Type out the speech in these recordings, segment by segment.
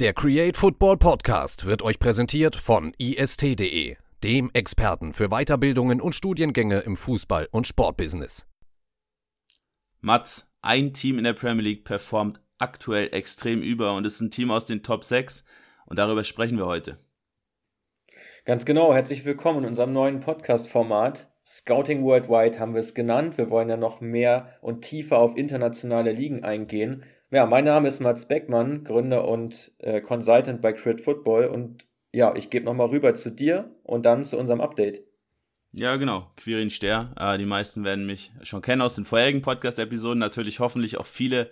Der Create Football Podcast wird euch präsentiert von ist.de, dem Experten für Weiterbildungen und Studiengänge im Fußball- und Sportbusiness. Mats, ein Team in der Premier League performt aktuell extrem über und ist ein Team aus den Top 6 und darüber sprechen wir heute. Ganz genau, herzlich willkommen in unserem neuen Podcast-Format. Scouting Worldwide haben wir es genannt. Wir wollen ja noch mehr und tiefer auf internationale Ligen eingehen. Ja, mein Name ist Mats Beckmann, Gründer und äh, Consultant bei Crit Football und ja, ich gebe nochmal rüber zu dir und dann zu unserem Update. Ja, genau, Quirin Ster. Äh, die meisten werden mich schon kennen aus den vorherigen Podcast-Episoden. Natürlich hoffentlich auch viele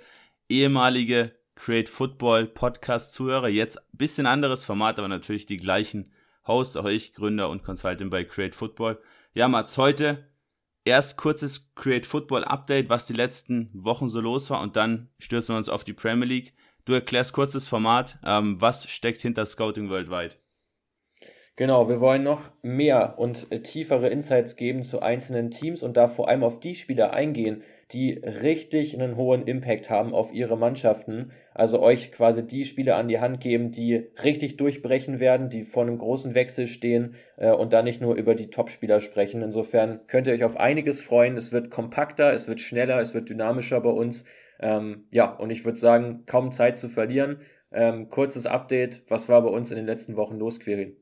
ehemalige Create Football Podcast-Zuhörer. Jetzt ein bisschen anderes Format, aber natürlich die gleichen Hosts, auch ich, Gründer und Consultant bei Create Football. Ja, Mats, heute erst kurzes Create Football Update, was die letzten Wochen so los war und dann stürzen wir uns auf die Premier League. Du erklärst kurzes Format, ähm, was steckt hinter Scouting Worldwide? Genau, wir wollen noch mehr und tiefere Insights geben zu einzelnen Teams und da vor allem auf die Spieler eingehen, die richtig einen hohen Impact haben auf ihre Mannschaften. Also euch quasi die Spieler an die Hand geben, die richtig durchbrechen werden, die vor einem großen Wechsel stehen äh, und da nicht nur über die Top-Spieler sprechen. Insofern könnt ihr euch auf einiges freuen. Es wird kompakter, es wird schneller, es wird dynamischer bei uns. Ähm, ja, und ich würde sagen, kaum Zeit zu verlieren. Ähm, kurzes Update, was war bei uns in den letzten Wochen los, Quirin?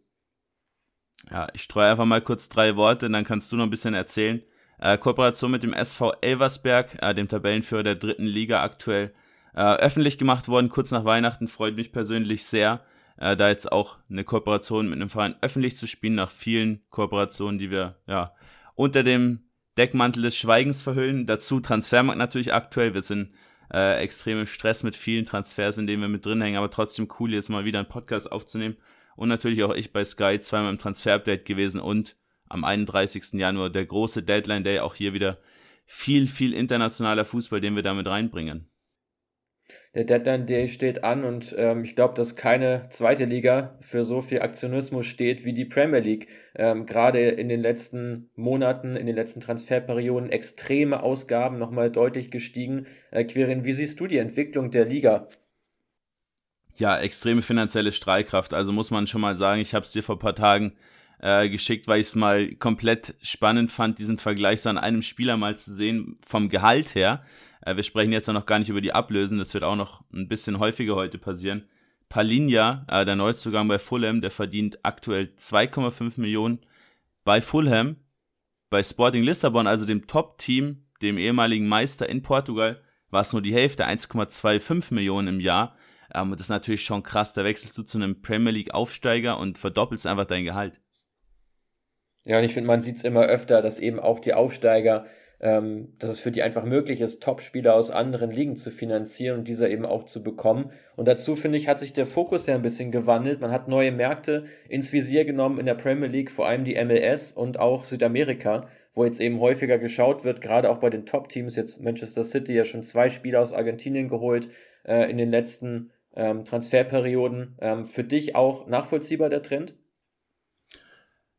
Ja, ich streue einfach mal kurz drei Worte, dann kannst du noch ein bisschen erzählen. Äh, Kooperation mit dem SV Elversberg, äh, dem Tabellenführer der dritten Liga aktuell, äh, öffentlich gemacht worden, kurz nach Weihnachten, freut mich persönlich sehr, äh, da jetzt auch eine Kooperation mit einem Verein öffentlich zu spielen, nach vielen Kooperationen, die wir ja unter dem Deckmantel des Schweigens verhüllen. Dazu Transfermarkt natürlich aktuell. Wir sind äh, extrem Stress mit vielen Transfers, in denen wir mit drin hängen, aber trotzdem cool, jetzt mal wieder einen Podcast aufzunehmen und natürlich auch ich bei Sky zweimal im Transfer-Update gewesen und am 31. Januar der große Deadline Day, auch hier wieder viel, viel internationaler Fußball, den wir damit reinbringen. Der Deadline Day steht an und ähm, ich glaube, dass keine zweite Liga für so viel Aktionismus steht wie die Premier League. Ähm, Gerade in den letzten Monaten, in den letzten Transferperioden extreme Ausgaben nochmal deutlich gestiegen. Äh, Quirin, wie siehst du die Entwicklung der Liga? ja, extreme finanzielle Strahlkraft. Also muss man schon mal sagen, ich habe es dir vor ein paar Tagen äh, geschickt, weil ich es mal komplett spannend fand, diesen Vergleich an einem Spieler mal zu sehen, vom Gehalt her. Äh, wir sprechen jetzt noch gar nicht über die Ablösen, das wird auch noch ein bisschen häufiger heute passieren. Palinja, äh, der Neuzugang bei Fulham, der verdient aktuell 2,5 Millionen bei Fulham. Bei Sporting Lissabon, also dem Top-Team, dem ehemaligen Meister in Portugal, war es nur die Hälfte, 1,25 Millionen im Jahr. Ähm, das ist natürlich schon krass. Da wechselst du zu einem Premier League-Aufsteiger und verdoppelst einfach dein Gehalt. Ja, und ich finde, man sieht es immer öfter, dass eben auch die Aufsteiger, ähm, dass es für die einfach möglich ist, Top-Spieler aus anderen Ligen zu finanzieren und diese eben auch zu bekommen. Und dazu, finde ich, hat sich der Fokus ja ein bisschen gewandelt. Man hat neue Märkte ins Visier genommen in der Premier League, vor allem die MLS und auch Südamerika, wo jetzt eben häufiger geschaut wird, gerade auch bei den Top-Teams, jetzt Manchester City ja schon zwei Spieler aus Argentinien geholt äh, in den letzten ähm, Transferperioden. Ähm, für dich auch nachvollziehbar der Trend?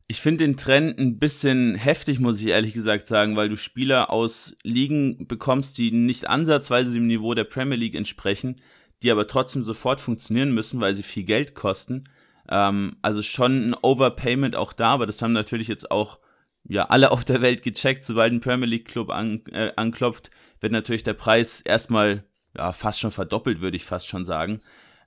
Ich finde den Trend ein bisschen heftig, muss ich ehrlich gesagt sagen, weil du Spieler aus Ligen bekommst, die nicht ansatzweise dem Niveau der Premier League entsprechen, die aber trotzdem sofort funktionieren müssen, weil sie viel Geld kosten. Ähm, also schon ein Overpayment auch da, aber das haben natürlich jetzt auch ja alle auf der Welt gecheckt. Sobald ein Premier League Club an, äh, anklopft, wird natürlich der Preis erstmal ja, fast schon verdoppelt, würde ich fast schon sagen.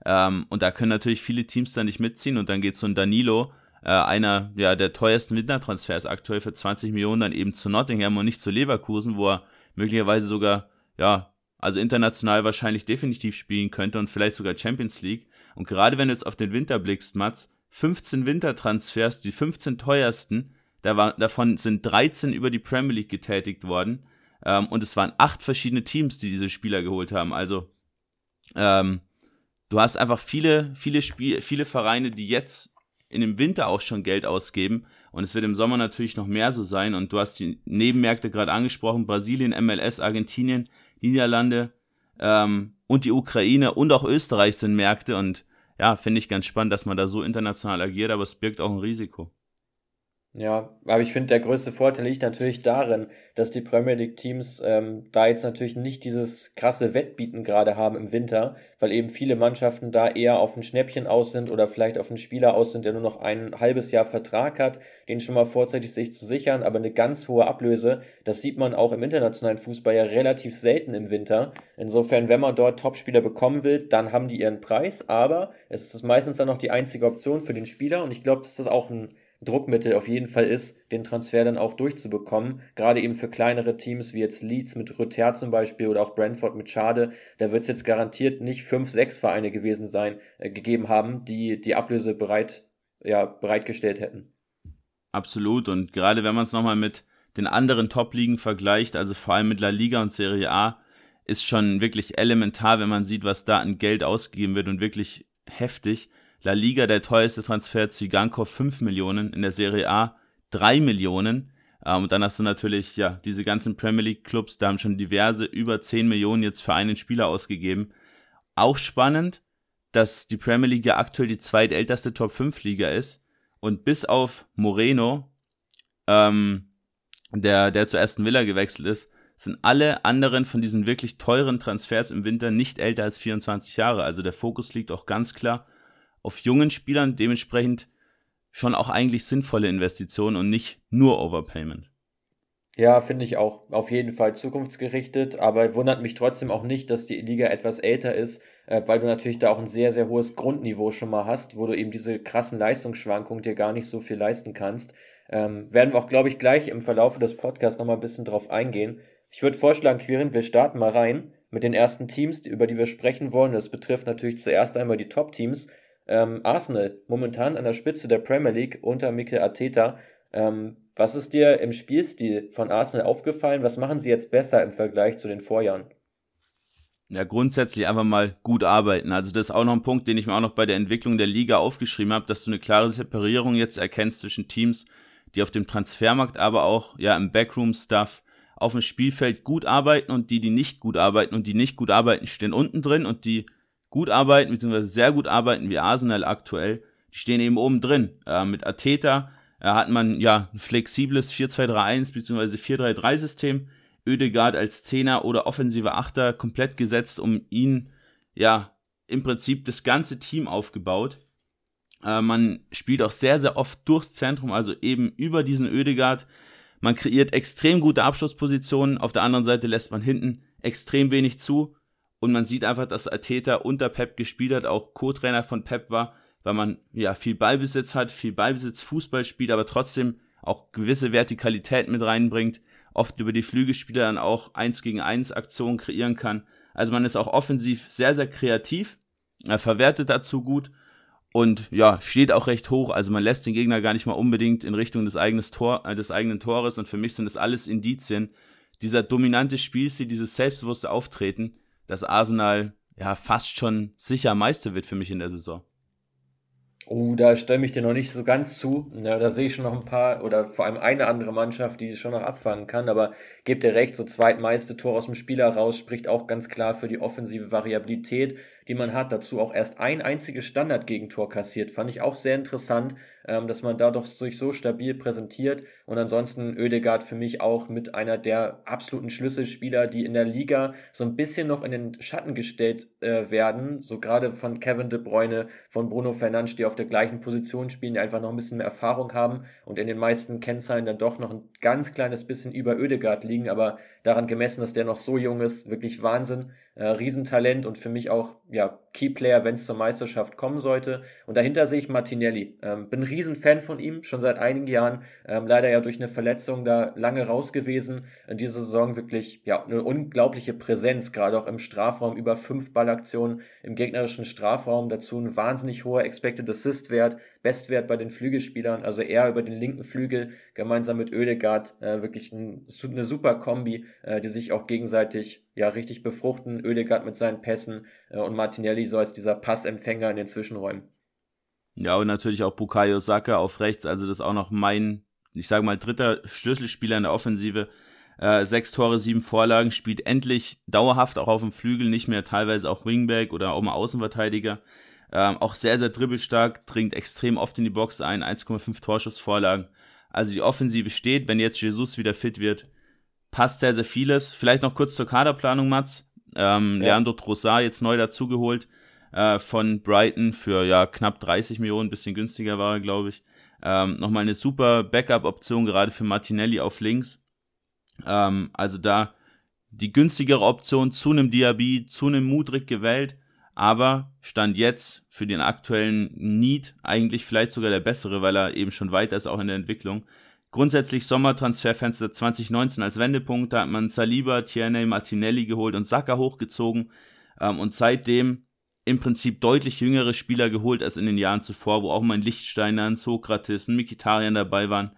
Ähm, und da können natürlich viele Teams da nicht mitziehen und dann geht so ein Danilo, äh, einer ja, der teuersten Wintertransfers aktuell für 20 Millionen, dann eben zu Nottingham und nicht zu Leverkusen, wo er möglicherweise sogar, ja, also international wahrscheinlich definitiv spielen könnte und vielleicht sogar Champions League. Und gerade wenn du jetzt auf den Winter blickst, Mats, 15 Wintertransfers, die 15 teuersten, da war, davon sind 13 über die Premier League getätigt worden. Ähm, und es waren acht verschiedene Teams, die diese Spieler geholt haben. Also ähm, du hast einfach viele, viele Spiel, viele Vereine, die jetzt in dem Winter auch schon Geld ausgeben. Und es wird im Sommer natürlich noch mehr so sein. Und du hast die Nebenmärkte gerade angesprochen: Brasilien, MLS, Argentinien, Niederlande ähm, und die Ukraine und auch Österreich sind Märkte. Und ja, finde ich ganz spannend, dass man da so international agiert, aber es birgt auch ein Risiko. Ja, aber ich finde, der größte Vorteil liegt natürlich darin, dass die Premier League Teams ähm, da jetzt natürlich nicht dieses krasse Wettbieten gerade haben im Winter, weil eben viele Mannschaften da eher auf ein Schnäppchen aus sind oder vielleicht auf einen Spieler aus sind, der nur noch ein halbes Jahr Vertrag hat, den schon mal vorzeitig sich zu sichern, aber eine ganz hohe Ablöse, das sieht man auch im internationalen Fußball ja relativ selten im Winter. Insofern, wenn man dort Topspieler bekommen will, dann haben die ihren Preis, aber es ist meistens dann noch die einzige Option für den Spieler. Und ich glaube, dass das auch ein Druckmittel auf jeden Fall ist, den Transfer dann auch durchzubekommen. Gerade eben für kleinere Teams wie jetzt Leeds mit Rüther zum Beispiel oder auch Brentford mit Schade. Da wird es jetzt garantiert nicht fünf, sechs Vereine gewesen sein, äh, gegeben haben, die die Ablöse bereit, ja, bereitgestellt hätten. Absolut. Und gerade wenn man es nochmal mit den anderen Top-Ligen vergleicht, also vor allem mit La Liga und Serie A, ist schon wirklich elementar, wenn man sieht, was da an Geld ausgegeben wird und wirklich heftig. La Liga der teuerste Transfer Zygankov 5 Millionen, in der Serie A 3 Millionen. Ähm, und dann hast du natürlich, ja, diese ganzen Premier League Clubs, da haben schon diverse über 10 Millionen jetzt für einen Spieler ausgegeben. Auch spannend, dass die Premier League ja aktuell die zweitälteste Top 5 Liga ist. Und bis auf Moreno, ähm, der, der zur ersten Villa gewechselt ist, sind alle anderen von diesen wirklich teuren Transfers im Winter nicht älter als 24 Jahre. Also der Fokus liegt auch ganz klar auf jungen Spielern dementsprechend schon auch eigentlich sinnvolle Investitionen und nicht nur Overpayment. Ja, finde ich auch auf jeden Fall zukunftsgerichtet, aber wundert mich trotzdem auch nicht, dass die Liga etwas älter ist, äh, weil du natürlich da auch ein sehr, sehr hohes Grundniveau schon mal hast, wo du eben diese krassen Leistungsschwankungen dir gar nicht so viel leisten kannst. Ähm, werden wir auch, glaube ich, gleich im Verlauf des Podcasts nochmal ein bisschen drauf eingehen. Ich würde vorschlagen, Quirin, wir starten mal rein mit den ersten Teams, über die wir sprechen wollen. Das betrifft natürlich zuerst einmal die Top-Teams. Ähm, Arsenal, momentan an der Spitze der Premier League unter Mikel Arteta. Ähm, was ist dir im Spielstil von Arsenal aufgefallen? Was machen sie jetzt besser im Vergleich zu den Vorjahren? Ja, grundsätzlich einfach mal gut arbeiten. Also das ist auch noch ein Punkt, den ich mir auch noch bei der Entwicklung der Liga aufgeschrieben habe, dass du eine klare Separierung jetzt erkennst zwischen Teams, die auf dem Transfermarkt, aber auch ja im Backroom-Stuff auf dem Spielfeld gut arbeiten und die, die nicht gut arbeiten und die nicht gut arbeiten, stehen unten drin und die gut arbeiten, beziehungsweise sehr gut arbeiten wie Arsenal aktuell, die stehen eben oben drin. Äh, mit Ateta äh, hat man ja ein flexibles 4-2-3-1 beziehungsweise 4-3-3-System. Ödegard als Zehner oder offensive Achter komplett gesetzt, um ihn ja im Prinzip das ganze Team aufgebaut. Äh, man spielt auch sehr, sehr oft durchs Zentrum, also eben über diesen Ödegard. Man kreiert extrem gute Abschlusspositionen. Auf der anderen Seite lässt man hinten extrem wenig zu. Und man sieht einfach, dass Ateta unter Pep gespielt hat, auch Co-Trainer von Pep war, weil man ja viel Ballbesitz hat, viel Ballbesitz, Fußball spielt, aber trotzdem auch gewisse Vertikalität mit reinbringt, oft über die Flügelspieler dann auch eins gegen eins Aktionen kreieren kann. Also man ist auch offensiv sehr, sehr kreativ, er verwertet dazu gut und ja, steht auch recht hoch. Also man lässt den Gegner gar nicht mal unbedingt in Richtung des, eigenes Tor, äh, des eigenen Tores und für mich sind das alles Indizien. Dieser dominante Spielstil, dieses selbstbewusste Auftreten, dass Arsenal ja fast schon sicher Meister wird für mich in der Saison. Oh, da stelle ich dir noch nicht so ganz zu. Ja, da sehe ich schon noch ein paar oder vor allem eine andere Mannschaft, die es schon noch abfangen kann. Aber gebt dir recht, so zweitmeiste Tor aus dem Spieler raus spricht auch ganz klar für die offensive Variabilität die man hat. Dazu auch erst ein einziges Standardgegentor kassiert. Fand ich auch sehr interessant, ähm, dass man da doch sich so stabil präsentiert. Und ansonsten Oedegaard für mich auch mit einer der absoluten Schlüsselspieler, die in der Liga so ein bisschen noch in den Schatten gestellt äh, werden. So gerade von Kevin De Bruyne, von Bruno Fernandes, die auf der gleichen Position spielen, die einfach noch ein bisschen mehr Erfahrung haben und in den meisten Kennzahlen dann doch noch ein ganz kleines bisschen über Oedegaard liegen. Aber daran gemessen, dass der noch so jung ist, wirklich Wahnsinn. Äh, Riesentalent und für mich auch ja, Keyplayer, wenn es zur Meisterschaft kommen sollte. Und dahinter sehe ich Martinelli. Ähm, bin Riesenfan von ihm, schon seit einigen Jahren. Ähm, leider ja durch eine Verletzung da lange raus gewesen. In dieser Saison wirklich ja eine unglaubliche Präsenz, gerade auch im Strafraum. Über fünf Ballaktionen im gegnerischen Strafraum. Dazu ein wahnsinnig hoher Expected Assist Wert. Bestwert bei den Flügelspielern, also er über den linken Flügel gemeinsam mit Oedegaard, äh, wirklich ein, eine super Kombi, äh, die sich auch gegenseitig ja richtig befruchten. Oedegaard mit seinen Pässen äh, und Martinelli so als dieser Passempfänger in den Zwischenräumen. Ja, und natürlich auch Bukayo Saka auf rechts, also das ist auch noch mein, ich sage mal, dritter Schlüsselspieler in der Offensive. Äh, sechs Tore, sieben Vorlagen, spielt endlich dauerhaft auch auf dem Flügel, nicht mehr teilweise auch Wingback oder auch mal Außenverteidiger. Ähm, auch sehr, sehr dribbelstark, dringt extrem oft in die Box ein, 1,5 Torschussvorlagen. Also die Offensive steht, wenn jetzt Jesus wieder fit wird, passt sehr, sehr vieles. Vielleicht noch kurz zur Kaderplanung, Mats. Ähm, ja. Leandro Trossard jetzt neu dazugeholt äh, von Brighton für ja knapp 30 Millionen, bisschen günstiger war er, glaube ich. Ähm, Nochmal eine super Backup-Option, gerade für Martinelli auf links. Ähm, also da die günstigere Option zu einem Diaby, zu einem Mudrik gewählt, aber stand jetzt für den aktuellen Need eigentlich vielleicht sogar der bessere, weil er eben schon weiter ist, auch in der Entwicklung. Grundsätzlich Sommertransferfenster 2019 als Wendepunkt, da hat man Saliba, Tierney, Martinelli geholt und Saka hochgezogen ähm, und seitdem im Prinzip deutlich jüngere Spieler geholt als in den Jahren zuvor, wo auch mal ein Lichtsteiner, ein Sokrates, ein Mikitarian dabei waren.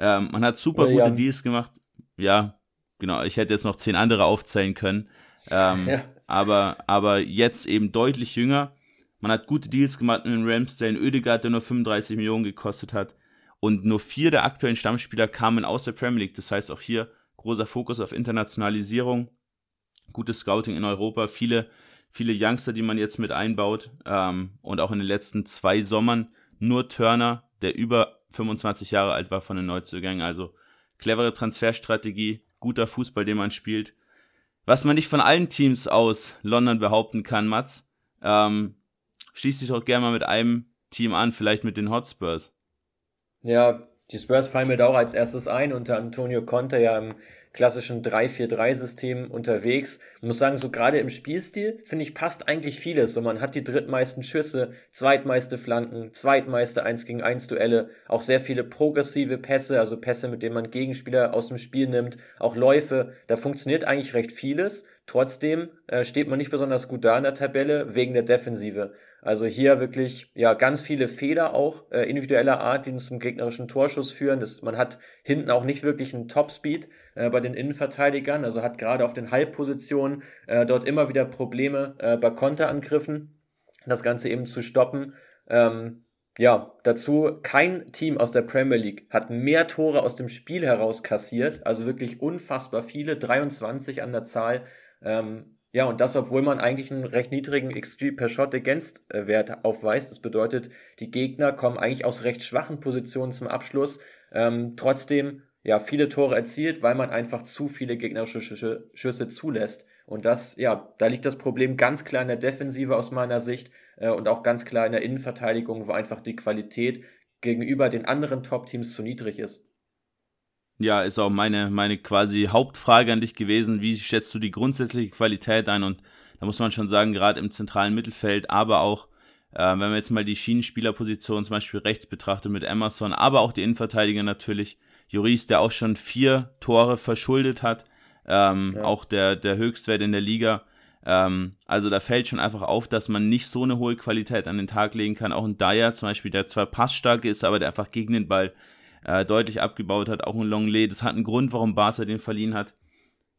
Ähm, man hat super Oder gute Deals gemacht. Ja, genau. Ich hätte jetzt noch zehn andere aufzählen können. Ähm, ja. Aber, aber jetzt eben deutlich jünger. Man hat gute Deals gemacht mit Ramsdale, Ödegaard, der nur 35 Millionen gekostet hat. Und nur vier der aktuellen Stammspieler kamen aus der Premier League. Das heißt auch hier großer Fokus auf Internationalisierung, gutes Scouting in Europa, viele viele Youngster, die man jetzt mit einbaut. Ähm, und auch in den letzten zwei Sommern nur Turner, der über 25 Jahre alt war von den Neuzugängen. Also clevere Transferstrategie, guter Fußball, den man spielt. Was man nicht von allen Teams aus London behaupten kann, Mats, ähm, schließt sich doch gerne mal mit einem Team an, vielleicht mit den Hotspurs. Ja, die Spurs fallen mir da auch als erstes ein, unter Antonio Conte ja im klassischen 3-4-3-System unterwegs. Ich muss sagen, so gerade im Spielstil, finde ich, passt eigentlich vieles. So, man hat die drittmeisten Schüsse, zweitmeiste Flanken, zweitmeiste 1 gegen 1 Duelle, auch sehr viele progressive Pässe, also Pässe, mit denen man Gegenspieler aus dem Spiel nimmt, auch Läufe. Da funktioniert eigentlich recht vieles. Trotzdem äh, steht man nicht besonders gut da in der Tabelle wegen der Defensive. Also hier wirklich ja ganz viele Fehler auch äh, individueller Art, die zum gegnerischen Torschuss führen. Das, man hat hinten auch nicht wirklich einen Topspeed äh, bei den Innenverteidigern, also hat gerade auf den Halbpositionen äh, dort immer wieder Probleme äh, bei Konterangriffen, das Ganze eben zu stoppen. Ähm, ja, dazu kein Team aus der Premier League hat mehr Tore aus dem Spiel heraus kassiert, also wirklich unfassbar viele, 23 an der Zahl. Ähm, ja, und das, obwohl man eigentlich einen recht niedrigen XG per Shot Against äh, Wert aufweist. Das bedeutet, die Gegner kommen eigentlich aus recht schwachen Positionen zum Abschluss. Ähm, trotzdem, ja, viele Tore erzielt, weil man einfach zu viele gegnerische Schüsse, Schüsse zulässt. Und das, ja, da liegt das Problem ganz klar in der Defensive aus meiner Sicht äh, und auch ganz klar in der Innenverteidigung, wo einfach die Qualität gegenüber den anderen Top-Teams zu niedrig ist. Ja, ist auch meine, meine quasi Hauptfrage an dich gewesen. Wie schätzt du die grundsätzliche Qualität ein? Und da muss man schon sagen, gerade im zentralen Mittelfeld, aber auch, äh, wenn man jetzt mal die Schienenspielerposition zum Beispiel rechts betrachtet mit Emerson, aber auch die Innenverteidiger natürlich, Juris, der auch schon vier Tore verschuldet hat, ähm, ja. auch der, der Höchstwert in der Liga. Ähm, also da fällt schon einfach auf, dass man nicht so eine hohe Qualität an den Tag legen kann. Auch ein Dyer zum Beispiel, der zwar passstark ist, aber der einfach gegen den Ball äh, deutlich abgebaut hat. Auch ein Longley, das hat einen Grund, warum Barca den verliehen hat.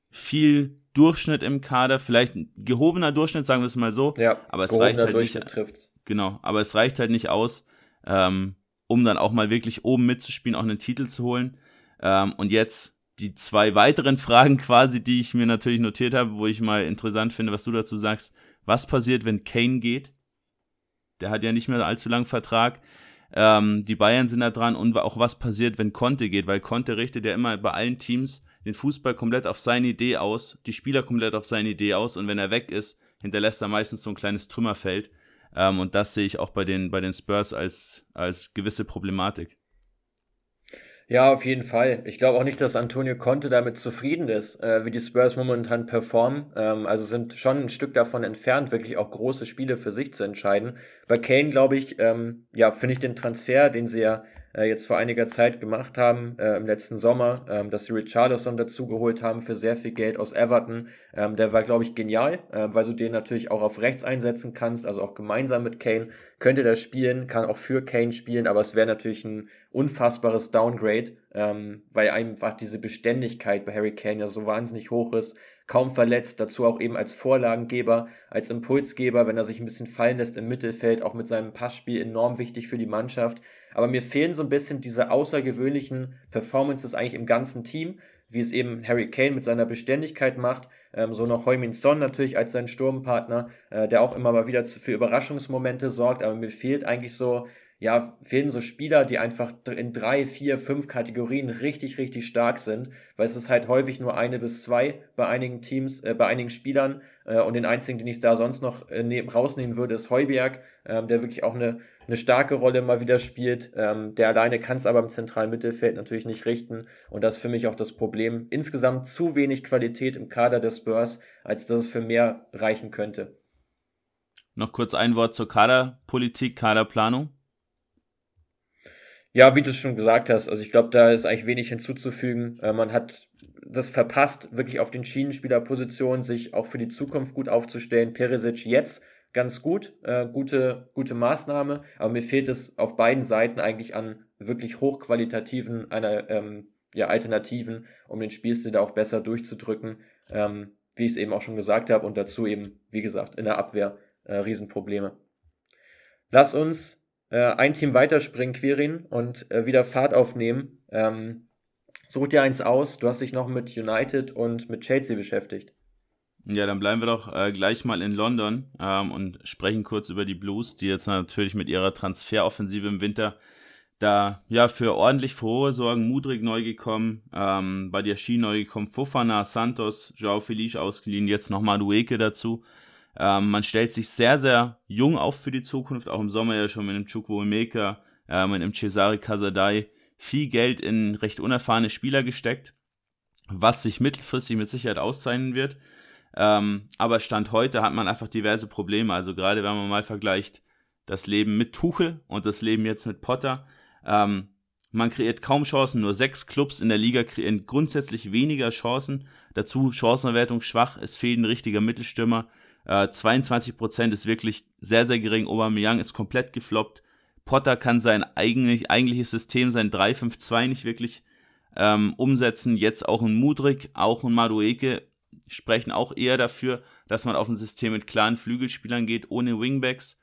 Viel Durchschnitt im Kader, vielleicht ein gehobener Durchschnitt, sagen wir es mal so. Ja, aber es reicht halt nicht. Trifft's. Genau, aber es reicht halt nicht aus, ähm, um dann auch mal wirklich oben mitzuspielen, auch einen Titel zu holen. Ähm, und jetzt die zwei weiteren Fragen quasi, die ich mir natürlich notiert habe, wo ich mal interessant finde, was du dazu sagst. Was passiert, wenn Kane geht? Der hat ja nicht mehr allzu lang Vertrag. Ähm, die Bayern sind da dran und auch was passiert, wenn Conte geht, weil Conte richtet ja immer bei allen Teams den Fußball komplett auf seine Idee aus, die Spieler komplett auf seine Idee aus und wenn er weg ist, hinterlässt er meistens so ein kleines Trümmerfeld. Ähm, und das sehe ich auch bei den, bei den Spurs als, als gewisse Problematik. Ja, auf jeden Fall. Ich glaube auch nicht, dass Antonio Conte damit zufrieden ist, äh, wie die Spurs momentan performen. Ähm, also sind schon ein Stück davon entfernt, wirklich auch große Spiele für sich zu entscheiden. Bei Kane, glaube ich, ähm, ja, finde ich den Transfer, den sie ja äh, jetzt vor einiger Zeit gemacht haben, äh, im letzten Sommer, ähm, dass sie Richarlison dazugeholt haben für sehr viel Geld aus Everton. Ähm, der war, glaube ich, genial, äh, weil du den natürlich auch auf rechts einsetzen kannst, also auch gemeinsam mit Kane. Könnte der spielen, kann auch für Kane spielen, aber es wäre natürlich ein unfassbares Downgrade, ähm, weil einfach diese Beständigkeit bei Harry Kane ja so wahnsinnig hoch ist kaum verletzt, dazu auch eben als Vorlagengeber, als Impulsgeber, wenn er sich ein bisschen fallen lässt im Mittelfeld, auch mit seinem Passspiel enorm wichtig für die Mannschaft. Aber mir fehlen so ein bisschen diese außergewöhnlichen Performances eigentlich im ganzen Team, wie es eben Harry Kane mit seiner Beständigkeit macht, ähm, so noch Heumin Son natürlich als sein Sturmpartner, äh, der auch immer mal wieder für Überraschungsmomente sorgt, aber mir fehlt eigentlich so ja, fehlen so Spieler, die einfach in drei, vier, fünf Kategorien richtig, richtig stark sind, weil es ist halt häufig nur eine bis zwei bei einigen Teams, äh, bei einigen Spielern. Äh, und den einzigen, den ich da sonst noch äh, ne rausnehmen würde, ist Heuberg, ähm, der wirklich auch eine, eine starke Rolle mal wieder spielt. Ähm, der alleine kann es aber im zentralen Mittelfeld natürlich nicht richten. Und das ist für mich auch das Problem. Insgesamt zu wenig Qualität im Kader des Spurs, als dass es für mehr reichen könnte. Noch kurz ein Wort zur Kaderpolitik, Kaderplanung. Ja, wie du schon gesagt hast, also ich glaube, da ist eigentlich wenig hinzuzufügen. Äh, man hat das verpasst, wirklich auf den Schienenspielerpositionen sich auch für die Zukunft gut aufzustellen. Perisic jetzt ganz gut, äh, gute, gute Maßnahme, aber mir fehlt es auf beiden Seiten eigentlich an wirklich hochqualitativen einer, ähm, ja, Alternativen, um den Spielstil da auch besser durchzudrücken, ähm, wie ich es eben auch schon gesagt habe, und dazu eben, wie gesagt, in der Abwehr äh, Riesenprobleme. Lass uns äh, ein Team weiterspringen, Quirin, und äh, wieder Fahrt aufnehmen. Ähm, such dir eins aus. Du hast dich noch mit United und mit Chelsea beschäftigt. Ja, dann bleiben wir doch äh, gleich mal in London ähm, und sprechen kurz über die Blues, die jetzt natürlich mit ihrer Transferoffensive im Winter da ja für ordentlich Frohe sorgen. Mudrik neu gekommen, ähm, Badiashi neu gekommen, Fofana, Santos, Joao Felice ausgeliehen, jetzt nochmal Dueke dazu. Ähm, man stellt sich sehr, sehr jung auf für die Zukunft, auch im Sommer ja schon mit dem Chukwuemeka, äh, mit dem Cesare Casadei viel Geld in recht unerfahrene Spieler gesteckt, was sich mittelfristig mit Sicherheit auszeichnen wird. Ähm, aber Stand heute hat man einfach diverse Probleme. Also gerade wenn man mal vergleicht das Leben mit Tuchel und das Leben jetzt mit Potter. Ähm, man kreiert kaum Chancen, nur sechs Clubs in der Liga kreieren grundsätzlich weniger Chancen. Dazu Chancenerwertung schwach, es fehlt ein richtiger Mittelstürmer. Äh, 22% ist wirklich sehr, sehr gering. Aubameyang ist komplett gefloppt. Potter kann sein eigentlich, eigentliches System, sein 3-5-2 nicht wirklich ähm, umsetzen. Jetzt auch ein Mudrik, auch ein Madueke sprechen auch eher dafür, dass man auf ein System mit klaren Flügelspielern geht, ohne Wingbacks.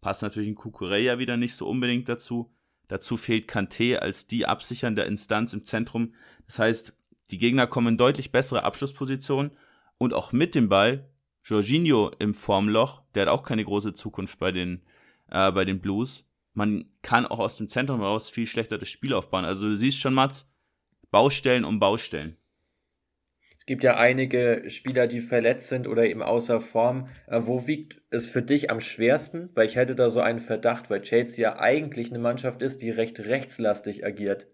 Passt natürlich ein Kukureya wieder nicht so unbedingt dazu. Dazu fehlt Kanté als die absichernde Instanz im Zentrum. Das heißt, die Gegner kommen in deutlich bessere Abschlusspositionen und auch mit dem Ball Jorginho im Formloch, der hat auch keine große Zukunft bei den, äh, bei den Blues. Man kann auch aus dem Zentrum heraus viel schlechter das Spiel aufbauen. Also du siehst schon, Mats, Baustellen um Baustellen. Es gibt ja einige Spieler, die verletzt sind oder eben außer Form. Äh, wo wiegt es für dich am schwersten? Weil ich hätte da so einen Verdacht, weil Chelsea ja eigentlich eine Mannschaft ist, die recht rechtslastig agiert.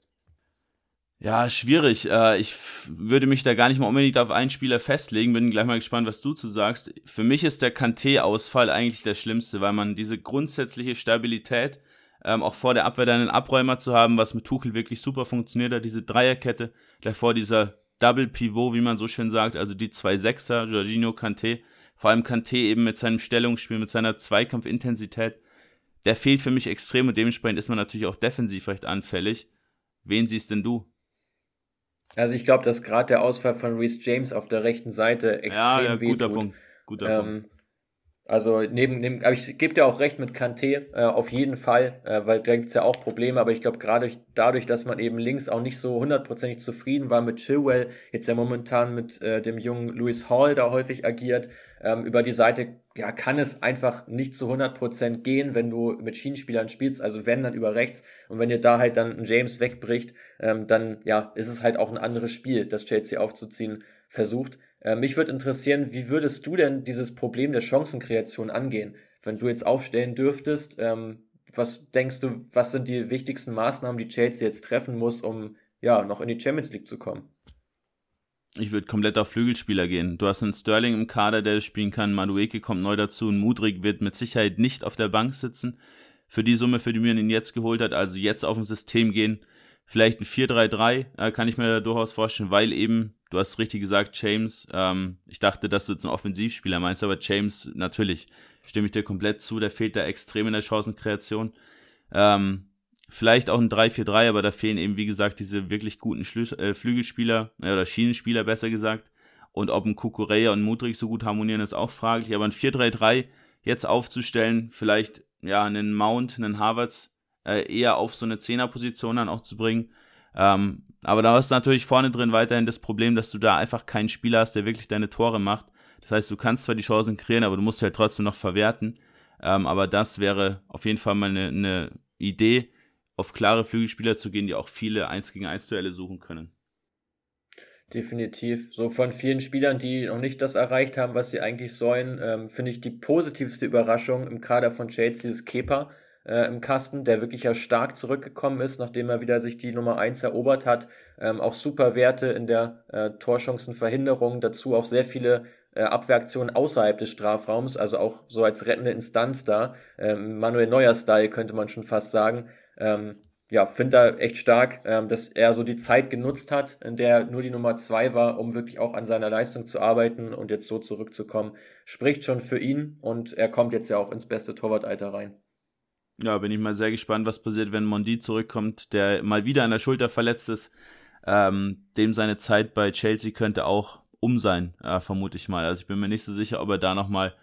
Ja, schwierig. Äh, ich würde mich da gar nicht mal unbedingt auf einen Spieler festlegen. Bin gleich mal gespannt, was du zu sagst. Für mich ist der Kanté-Ausfall eigentlich der schlimmste, weil man diese grundsätzliche Stabilität, ähm, auch vor der Abwehr dann einen Abräumer zu haben, was mit Tuchel wirklich super funktioniert hat, diese Dreierkette, davor dieser Double Pivot, wie man so schön sagt, also die zwei Sechser, Jorginho, Kanté, vor allem Kanté eben mit seinem Stellungsspiel, mit seiner Zweikampfintensität, der fehlt für mich extrem und dementsprechend ist man natürlich auch defensiv recht anfällig. Wen siehst denn du? Also ich glaube, dass gerade der Ausfall von Reese James auf der rechten Seite extrem ja, ja, guter Punkt. Guter ähm, Punkt. Also neben, neben aber ich gebe dir auch recht mit Kanté, äh, auf jeden Fall, äh, weil da gibt es ja auch Probleme, aber ich glaube gerade dadurch, dass man eben links auch nicht so hundertprozentig zufrieden war mit Chilwell, jetzt ja momentan mit äh, dem jungen Louis Hall da häufig agiert, ähm, über die Seite ja, kann es einfach nicht zu 100% gehen, wenn du mit Schienenspielern spielst, also wenn dann über rechts und wenn dir da halt dann ein James wegbricht, ähm, dann ja, ist es halt auch ein anderes Spiel, das Chelsea aufzuziehen versucht. Äh, mich würde interessieren, wie würdest du denn dieses Problem der Chancenkreation angehen, wenn du jetzt aufstellen dürftest? Ähm, was denkst du, was sind die wichtigsten Maßnahmen, die Chelsea jetzt treffen muss, um ja noch in die Champions League zu kommen? Ich würde komplett auf Flügelspieler gehen. Du hast einen Sterling im Kader, der spielen kann. Madueke kommt neu dazu. Ein Mudrik wird mit Sicherheit nicht auf der Bank sitzen. Für die Summe, für die man ihn jetzt geholt hat. Also jetzt auf ein System gehen. Vielleicht ein 4-3-3 äh, kann ich mir durchaus vorstellen, weil eben du hast richtig gesagt, James, ähm, ich dachte, dass du jetzt einen Offensivspieler meinst, aber James, natürlich, stimme ich dir komplett zu, der fehlt da extrem in der Chancenkreation. Ähm, vielleicht auch ein 3-4-3, aber da fehlen eben, wie gesagt, diese wirklich guten Schlü äh, Flügelspieler äh, oder Schienenspieler, besser gesagt. Und ob ein Kukureya und Mudrik so gut harmonieren, ist auch fraglich. Aber ein 4-3-3 jetzt aufzustellen, vielleicht ja einen Mount, einen Harvards äh, eher auf so eine Zehnerposition dann auch zu bringen, ähm, aber da hast du natürlich vorne drin weiterhin das Problem, dass du da einfach keinen Spieler hast, der wirklich deine Tore macht. Das heißt, du kannst zwar die Chancen kreieren, aber du musst sie halt trotzdem noch verwerten. Ähm, aber das wäre auf jeden Fall mal eine, eine Idee, auf klare Flügelspieler zu gehen, die auch viele 1 gegen 1 Duelle suchen können. Definitiv. So von vielen Spielern, die noch nicht das erreicht haben, was sie eigentlich sollen, ähm, finde ich die positivste Überraschung im Kader von Chelsea ist Kepa äh, im Kasten, der wirklich ja stark zurückgekommen ist, nachdem er wieder sich die Nummer 1 erobert hat. Ähm, auch super Werte in der äh, Torchancenverhinderung, dazu auch sehr viele äh, Abwehraktionen außerhalb des Strafraums, also auch so als rettende Instanz da. Ähm, Manuel Neuer-Style könnte man schon fast sagen. Ähm, ja, finde da echt stark, ähm, dass er so die Zeit genutzt hat, in der er nur die Nummer zwei war, um wirklich auch an seiner Leistung zu arbeiten und jetzt so zurückzukommen. Spricht schon für ihn und er kommt jetzt ja auch ins beste Torwartalter rein. Ja, bin ich mal sehr gespannt, was passiert, wenn Mondi zurückkommt, der mal wieder an der Schulter verletzt ist. Ähm, dem seine Zeit bei Chelsea könnte auch um sein, äh, vermute ich mal. Also ich bin mir nicht so sicher, ob er da nochmal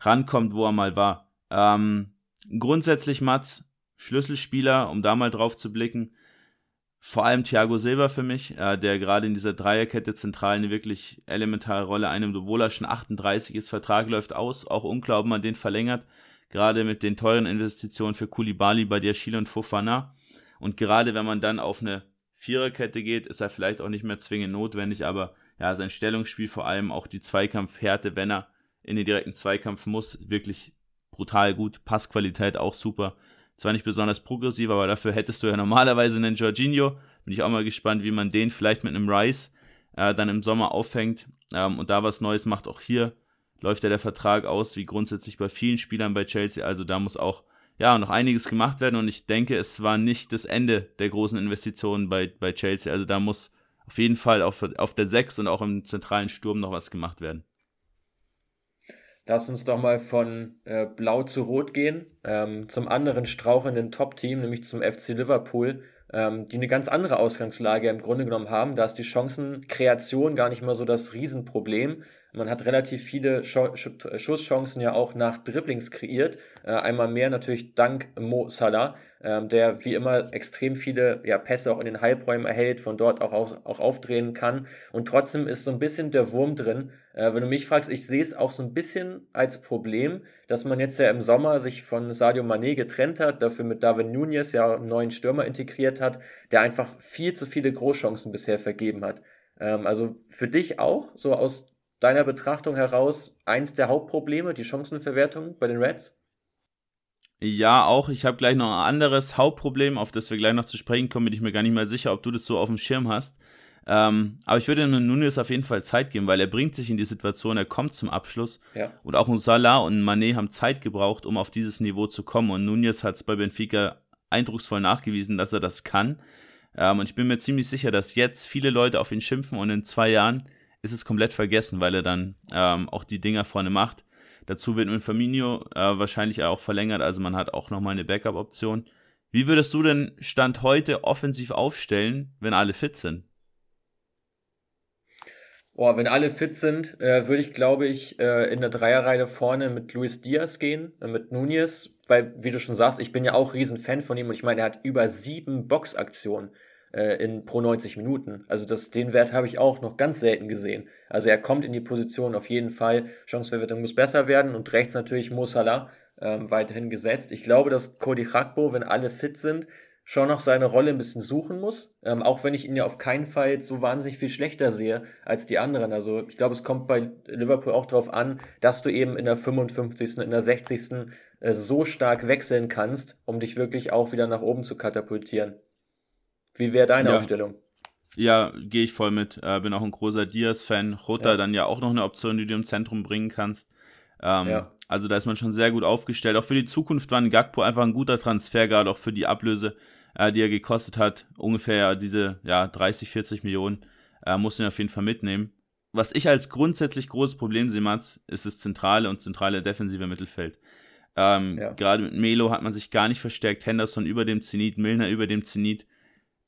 rankommt, wo er mal war. Ähm, grundsätzlich, Mats, Schlüsselspieler, um da mal drauf zu blicken, vor allem Thiago Silva für mich, äh, der gerade in dieser Dreierkette zentral eine wirklich elementare Rolle einnimmt, obwohl er schon 38 ist, Vertrag läuft aus, auch unklar, ob man den verlängert gerade mit den teuren Investitionen für Kulibali, Badiashile und Fofana. Und gerade wenn man dann auf eine Viererkette geht, ist er vielleicht auch nicht mehr zwingend notwendig, aber ja, sein Stellungsspiel, vor allem auch die Zweikampfhärte, wenn er in den direkten Zweikampf muss, wirklich brutal gut. Passqualität auch super. Zwar nicht besonders progressiv, aber dafür hättest du ja normalerweise einen Jorginho. Bin ich auch mal gespannt, wie man den vielleicht mit einem Rice äh, dann im Sommer auffängt ähm, und da was Neues macht. Auch hier läuft ja der Vertrag aus, wie grundsätzlich bei vielen Spielern bei Chelsea. Also da muss auch ja noch einiges gemacht werden und ich denke, es war nicht das Ende der großen Investitionen bei, bei Chelsea. Also da muss auf jeden Fall auf, auf der 6 und auch im zentralen Sturm noch was gemacht werden. Lass uns doch mal von äh, Blau zu Rot gehen, ähm, zum anderen strauchelnden Top-Team, nämlich zum FC Liverpool, ähm, die eine ganz andere Ausgangslage im Grunde genommen haben. Da ist die Chancenkreation gar nicht mal so das Riesenproblem. Man hat relativ viele Schusschancen ja auch nach Dribblings kreiert. Äh, einmal mehr natürlich dank Mo Salah, ähm, der wie immer extrem viele ja, Pässe auch in den Halbräumen erhält, von dort auch, auch, auch aufdrehen kann. Und trotzdem ist so ein bisschen der Wurm drin. Äh, wenn du mich fragst, ich sehe es auch so ein bisschen als Problem, dass man jetzt ja im Sommer sich von Sadio Mané getrennt hat, dafür mit David Nunez ja einen neuen Stürmer integriert hat, der einfach viel zu viele Großchancen bisher vergeben hat. Ähm, also für dich auch, so aus deiner Betrachtung heraus eins der Hauptprobleme, die Chancenverwertung bei den Reds? Ja, auch. Ich habe gleich noch ein anderes Hauptproblem, auf das wir gleich noch zu sprechen kommen. Bin ich mir gar nicht mal sicher, ob du das so auf dem Schirm hast. Ähm, aber ich würde Nunes auf jeden Fall Zeit geben, weil er bringt sich in die Situation, er kommt zum Abschluss. Ja. Und auch ein Salah und Mané haben Zeit gebraucht, um auf dieses Niveau zu kommen. Und Nunes hat es bei Benfica eindrucksvoll nachgewiesen, dass er das kann. Ähm, und ich bin mir ziemlich sicher, dass jetzt viele Leute auf ihn schimpfen und in zwei Jahren ist es komplett vergessen, weil er dann ähm, auch die Dinger vorne macht. Dazu wird mit Firmino äh, wahrscheinlich auch verlängert, also man hat auch nochmal eine Backup-Option. Wie würdest du denn Stand heute offensiv aufstellen, wenn alle fit sind? Boah, wenn alle fit sind, äh, würde ich, glaube ich, äh, in der Dreierreihe vorne mit Luis Diaz gehen, äh, mit Nunez, weil, wie du schon sagst, ich bin ja auch riesen Fan von ihm und ich meine, er hat über sieben Boxaktionen äh, in pro 90 Minuten. Also das, den Wert habe ich auch noch ganz selten gesehen. Also er kommt in die Position auf jeden Fall. Chanceverwertung muss besser werden und rechts natürlich Mo Salah ähm, weiterhin gesetzt. Ich glaube, dass Cody Rakbo, wenn alle fit sind, schon noch seine Rolle ein bisschen suchen muss. Ähm, auch wenn ich ihn ja auf keinen Fall so wahnsinnig viel schlechter sehe als die anderen. Also ich glaube, es kommt bei Liverpool auch darauf an, dass du eben in der 55., in der 60. Äh, so stark wechseln kannst, um dich wirklich auch wieder nach oben zu katapultieren. Wie wäre deine ja. Aufstellung? Ja, gehe ich voll mit. Äh, bin auch ein großer Diaz-Fan. Rota ja. dann ja auch noch eine Option, die du im Zentrum bringen kannst. Ähm, ja. Also da ist man schon sehr gut aufgestellt. Auch für die Zukunft war ein Gagpo einfach ein guter Transfer, gerade auch für die Ablöse, äh, die er gekostet hat. Ungefähr diese ja, 30, 40 Millionen äh, muss ihn auf jeden Fall mitnehmen. Was ich als grundsätzlich großes Problem sehe, Mats, ist das zentrale und zentrale defensive Mittelfeld. Ähm, ja. Gerade mit Melo hat man sich gar nicht verstärkt. Henderson über dem Zenit, Milner über dem Zenit.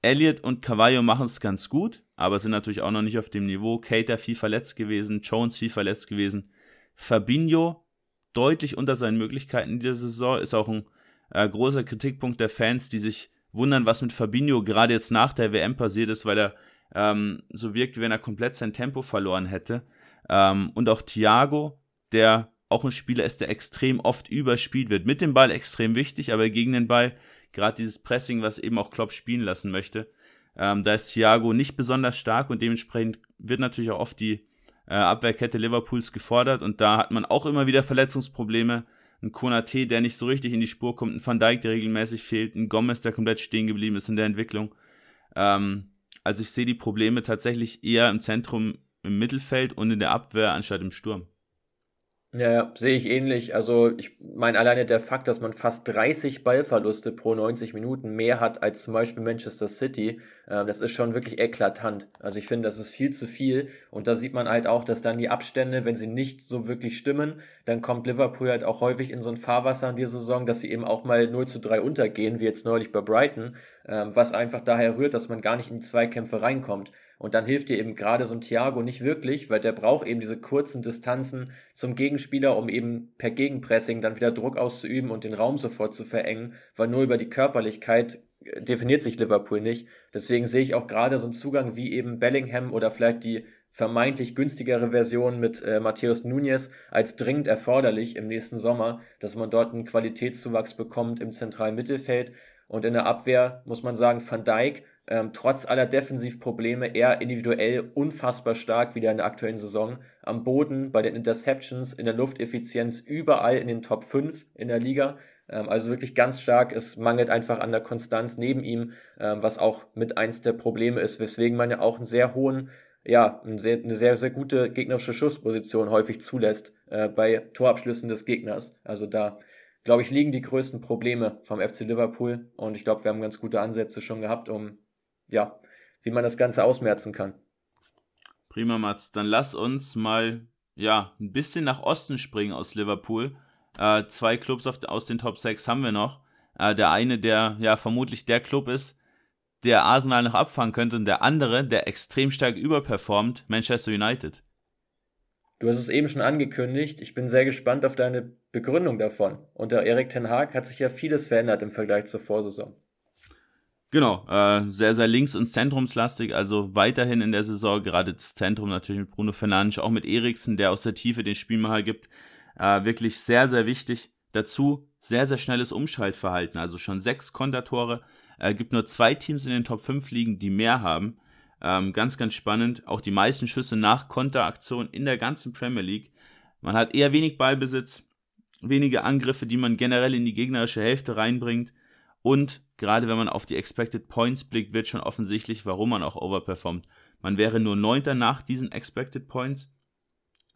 Elliott und Cavallo machen es ganz gut, aber sind natürlich auch noch nicht auf dem Niveau. Cater viel verletzt gewesen, Jones viel verletzt gewesen. Fabinho deutlich unter seinen Möglichkeiten in dieser Saison, ist auch ein äh, großer Kritikpunkt der Fans, die sich wundern, was mit Fabinho gerade jetzt nach der WM passiert ist, weil er ähm, so wirkt, wie wenn er komplett sein Tempo verloren hätte. Ähm, und auch Thiago, der auch ein Spieler ist, der extrem oft überspielt wird. Mit dem Ball extrem wichtig, aber gegen den Ball, gerade dieses Pressing, was eben auch Klopp spielen lassen möchte, ähm, da ist Thiago nicht besonders stark und dementsprechend wird natürlich auch oft die äh, Abwehrkette Liverpools gefordert und da hat man auch immer wieder Verletzungsprobleme. Ein Konate, der nicht so richtig in die Spur kommt, ein Van Dijk, der regelmäßig fehlt, ein Gomez, der komplett stehen geblieben ist in der Entwicklung. Ähm, also ich sehe die Probleme tatsächlich eher im Zentrum, im Mittelfeld und in der Abwehr anstatt im Sturm. Ja, ja, sehe ich ähnlich. Also ich meine alleine der Fakt, dass man fast 30 Ballverluste pro 90 Minuten mehr hat als zum Beispiel Manchester City, äh, das ist schon wirklich eklatant. Also ich finde, das ist viel zu viel und da sieht man halt auch, dass dann die Abstände, wenn sie nicht so wirklich stimmen, dann kommt Liverpool halt auch häufig in so ein Fahrwasser in dieser Saison, dass sie eben auch mal 0 zu 3 untergehen, wie jetzt neulich bei Brighton, äh, was einfach daher rührt, dass man gar nicht in die Zweikämpfe reinkommt. Und dann hilft dir eben gerade so ein Thiago nicht wirklich, weil der braucht eben diese kurzen Distanzen zum Gegenspieler, um eben per Gegenpressing dann wieder Druck auszuüben und den Raum sofort zu verengen, weil nur über die Körperlichkeit äh, definiert sich Liverpool nicht. Deswegen sehe ich auch gerade so einen Zugang wie eben Bellingham oder vielleicht die vermeintlich günstigere Version mit äh, Matthäus Nunez als dringend erforderlich im nächsten Sommer, dass man dort einen Qualitätszuwachs bekommt im zentralen Mittelfeld. Und in der Abwehr muss man sagen, Van Dijk ähm, trotz aller Defensivprobleme er individuell unfassbar stark wieder in der aktuellen Saison. Am Boden, bei den Interceptions, in der Lufteffizienz, überall in den Top 5 in der Liga. Ähm, also wirklich ganz stark. Es mangelt einfach an der Konstanz neben ihm, ähm, was auch mit eins der Probleme ist, weswegen man ja auch einen sehr hohen ja, eine sehr, eine sehr, sehr gute gegnerische Schussposition häufig zulässt äh, bei Torabschlüssen des Gegners. Also da, glaube ich, liegen die größten Probleme vom FC Liverpool und ich glaube, wir haben ganz gute Ansätze schon gehabt, um ja, wie man das Ganze ausmerzen kann. Prima, Mats. Dann lass uns mal ja, ein bisschen nach Osten springen aus Liverpool. Äh, zwei Clubs auf, aus den Top 6 haben wir noch. Äh, der eine, der ja vermutlich der Club ist, der Arsenal noch abfangen könnte, und der andere, der extrem stark überperformt, Manchester United. Du hast es eben schon angekündigt. Ich bin sehr gespannt auf deine Begründung davon. Unter Erik Ten Haag hat sich ja vieles verändert im Vergleich zur Vorsaison. Genau, äh, sehr, sehr links- und zentrumslastig, also weiterhin in der Saison, gerade das Zentrum natürlich mit Bruno Fernandes, auch mit Eriksen, der aus der Tiefe den Spielmacher gibt, äh, wirklich sehr, sehr wichtig. Dazu sehr, sehr schnelles Umschaltverhalten, also schon sechs Kontertore, äh, gibt nur zwei Teams in den Top 5 Ligen, die mehr haben. Ähm, ganz, ganz spannend, auch die meisten Schüsse nach Konteraktion in der ganzen Premier League. Man hat eher wenig Ballbesitz, wenige Angriffe, die man generell in die gegnerische Hälfte reinbringt und gerade wenn man auf die Expected Points blickt, wird schon offensichtlich, warum man auch overperformt. Man wäre nur Neunter nach diesen Expected Points,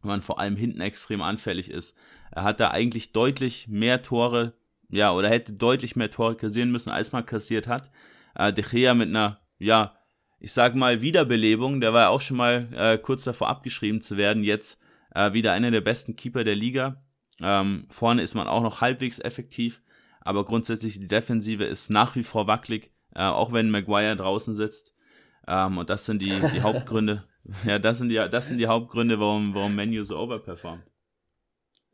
weil man vor allem hinten extrem anfällig ist. Er hat da eigentlich deutlich mehr Tore, ja, oder hätte deutlich mehr Tore kassieren müssen, als man kassiert hat. Äh, De Gea mit einer, ja, ich sag mal Wiederbelebung, der war ja auch schon mal äh, kurz davor abgeschrieben zu werden, jetzt äh, wieder einer der besten Keeper der Liga. Ähm, vorne ist man auch noch halbwegs effektiv aber grundsätzlich die Defensive ist nach wie vor wackelig, äh, auch wenn Maguire draußen sitzt. Ähm, und das sind die, die Hauptgründe. ja, das sind die, das sind die Hauptgründe, warum, warum Menu so overperformt.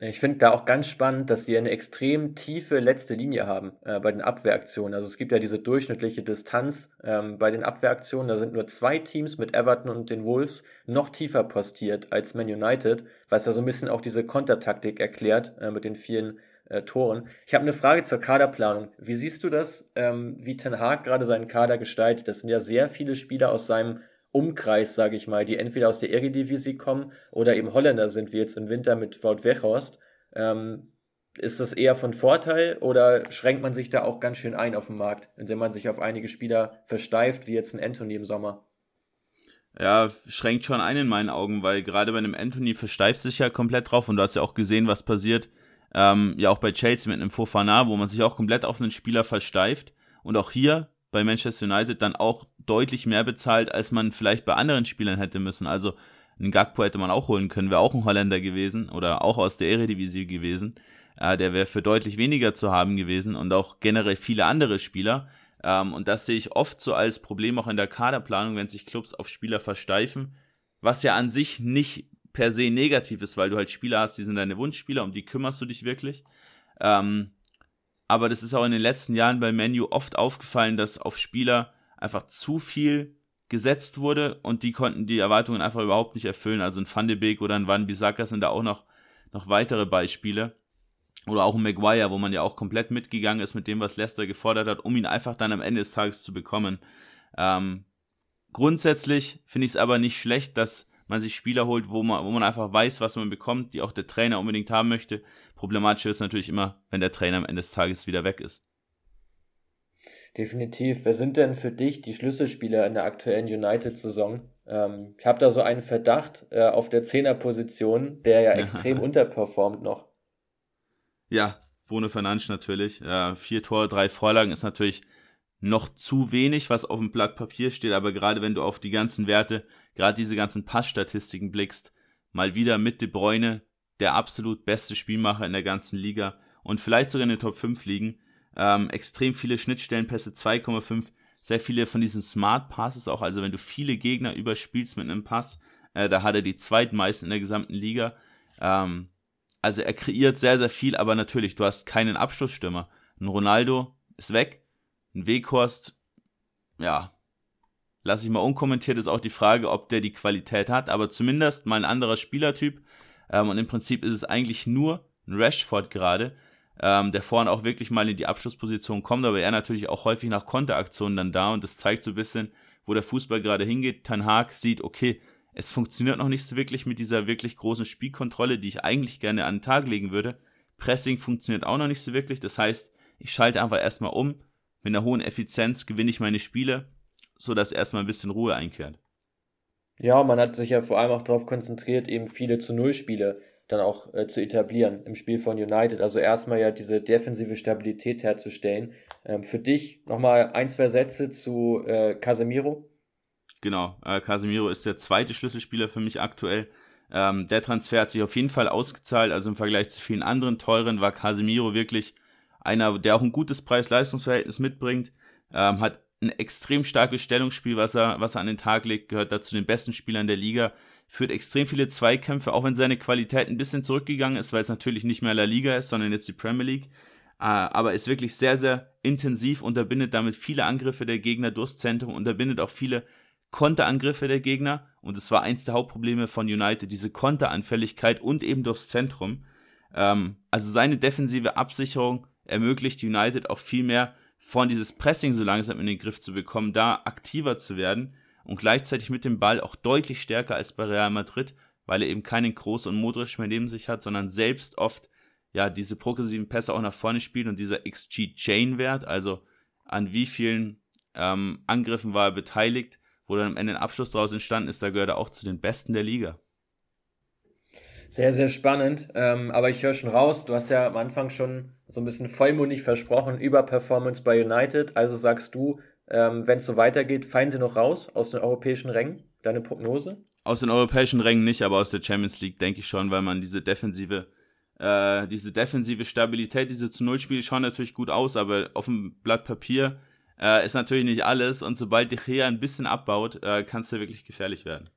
Ich finde da auch ganz spannend, dass die eine extrem tiefe letzte Linie haben äh, bei den Abwehraktionen. Also es gibt ja diese durchschnittliche Distanz ähm, bei den Abwehraktionen. Da sind nur zwei Teams mit Everton und den Wolves noch tiefer postiert als Man United, was ja so ein bisschen auch diese Kontertaktik erklärt äh, mit den vielen äh, Toren. Ich habe eine Frage zur Kaderplanung. Wie siehst du das, ähm, wie Ten Hag gerade seinen Kader gestaltet? Das sind ja sehr viele Spieler aus seinem Umkreis, sage ich mal, die entweder aus der Eredivisie kommen oder eben Holländer sind, wie jetzt im Winter mit Wout Weghorst. Ähm, ist das eher von Vorteil oder schränkt man sich da auch ganz schön ein auf dem Markt, indem man sich auf einige Spieler versteift, wie jetzt ein Anthony im Sommer? Ja, schränkt schon ein in meinen Augen, weil gerade bei einem Anthony versteift sich ja komplett drauf und du hast ja auch gesehen, was passiert, ähm, ja, auch bei Chelsea mit einem Fofana, wo man sich auch komplett auf einen Spieler versteift. Und auch hier bei Manchester United dann auch deutlich mehr bezahlt, als man vielleicht bei anderen Spielern hätte müssen. Also einen Gakpo hätte man auch holen können, wäre auch ein Holländer gewesen oder auch aus der Eredivisie gewesen. Äh, der wäre für deutlich weniger zu haben gewesen und auch generell viele andere Spieler. Ähm, und das sehe ich oft so als Problem auch in der Kaderplanung, wenn sich Clubs auf Spieler versteifen, was ja an sich nicht per se negativ ist, weil du halt Spieler hast, die sind deine Wunschspieler, um die kümmerst du dich wirklich. Ähm, aber das ist auch in den letzten Jahren bei Menu oft aufgefallen, dass auf Spieler einfach zu viel gesetzt wurde und die konnten die Erwartungen einfach überhaupt nicht erfüllen. Also ein Van de Beek oder ein Van Bissaka sind da auch noch noch weitere Beispiele. Oder auch ein Maguire, wo man ja auch komplett mitgegangen ist mit dem, was Leicester gefordert hat, um ihn einfach dann am Ende des Tages zu bekommen. Ähm, grundsätzlich finde ich es aber nicht schlecht, dass man sich Spieler holt, wo man, wo man einfach weiß, was man bekommt, die auch der Trainer unbedingt haben möchte. Problematisch ist natürlich immer, wenn der Trainer am Ende des Tages wieder weg ist. Definitiv. Wer sind denn für dich die Schlüsselspieler in der aktuellen United-Saison? Ähm, ich habe da so einen Verdacht äh, auf der Zehner-Position, der ja extrem unterperformt noch. Ja, Bruno Fernandes natürlich. Äh, vier Tore, drei Vorlagen ist natürlich noch zu wenig, was auf dem Blatt Papier steht, aber gerade wenn du auf die ganzen Werte, gerade diese ganzen Passstatistiken blickst, mal wieder mit De Bruyne, der absolut beste Spielmacher in der ganzen Liga und vielleicht sogar in den Top 5 liegen, ähm, extrem viele Schnittstellenpässe, 2,5, sehr viele von diesen Smart Passes auch. Also wenn du viele Gegner überspielst mit einem Pass, äh, da hat er die zweitmeisten in der gesamten Liga. Ähm, also er kreiert sehr, sehr viel, aber natürlich, du hast keinen Abschlussstürmer. Ein Ronaldo ist weg. Ein Weghorst, ja, lasse ich mal unkommentiert, ist auch die Frage, ob der die Qualität hat, aber zumindest mal ein anderer Spielertyp. Ähm, und im Prinzip ist es eigentlich nur ein Rashford gerade, ähm, der vorne auch wirklich mal in die Abschlussposition kommt, aber er natürlich auch häufig nach Konteraktionen dann da und das zeigt so ein bisschen, wo der Fußball gerade hingeht. Tan Haag sieht, okay, es funktioniert noch nicht so wirklich mit dieser wirklich großen Spielkontrolle, die ich eigentlich gerne an den Tag legen würde. Pressing funktioniert auch noch nicht so wirklich, das heißt, ich schalte einfach erstmal um. Mit einer hohen Effizienz gewinne ich meine Spiele, sodass erstmal ein bisschen Ruhe einkehrt. Ja, man hat sich ja vor allem auch darauf konzentriert, eben viele zu Null Spiele dann auch äh, zu etablieren im Spiel von United. Also erstmal ja diese defensive Stabilität herzustellen. Ähm, für dich nochmal ein, zwei Sätze zu äh, Casemiro. Genau, äh, Casemiro ist der zweite Schlüsselspieler für mich aktuell. Ähm, der Transfer hat sich auf jeden Fall ausgezahlt. Also im Vergleich zu vielen anderen teuren war Casemiro wirklich einer, der auch ein gutes Preis-Leistungs-Verhältnis mitbringt. Ähm, hat ein extrem starkes Stellungsspiel, was er, was er an den Tag legt, gehört dazu den besten Spielern der Liga führt extrem viele Zweikämpfe, auch wenn seine Qualität ein bisschen zurückgegangen ist, weil es natürlich nicht mehr La Liga ist, sondern jetzt die Premier League. Äh, aber ist wirklich sehr, sehr intensiv, unterbindet damit viele Angriffe der Gegner durchs Zentrum, unterbindet auch viele Konterangriffe der Gegner. Und es war eins der Hauptprobleme von United, diese Konteranfälligkeit und eben durchs Zentrum. Ähm, also seine defensive Absicherung ermöglicht United auch viel mehr von dieses Pressing so langsam in den Griff zu bekommen, da aktiver zu werden und gleichzeitig mit dem Ball auch deutlich stärker als bei Real Madrid, weil er eben keinen Groß und Modric mehr neben sich hat, sondern selbst oft ja diese progressiven Pässe auch nach vorne spielt und dieser XG-Chain-Wert, also an wie vielen ähm, Angriffen war er beteiligt, wo dann am Ende ein Abschluss daraus entstanden ist, da gehört er auch zu den Besten der Liga. Sehr, sehr spannend. Ähm, aber ich höre schon raus, du hast ja am Anfang schon so ein bisschen vollmundig versprochen über Performance bei United. Also sagst du, ähm, Wenn es so weitergeht, fallen sie noch raus aus den europäischen Rängen? Deine Prognose? Aus den europäischen Rängen nicht, aber aus der Champions League denke ich schon, weil man diese defensive, äh, diese defensive Stabilität, diese zu Null Spiele schauen natürlich gut aus, aber auf dem Blatt Papier äh, ist natürlich nicht alles und sobald die Gea ein bisschen abbaut, äh, kann es ja wirklich gefährlich werden.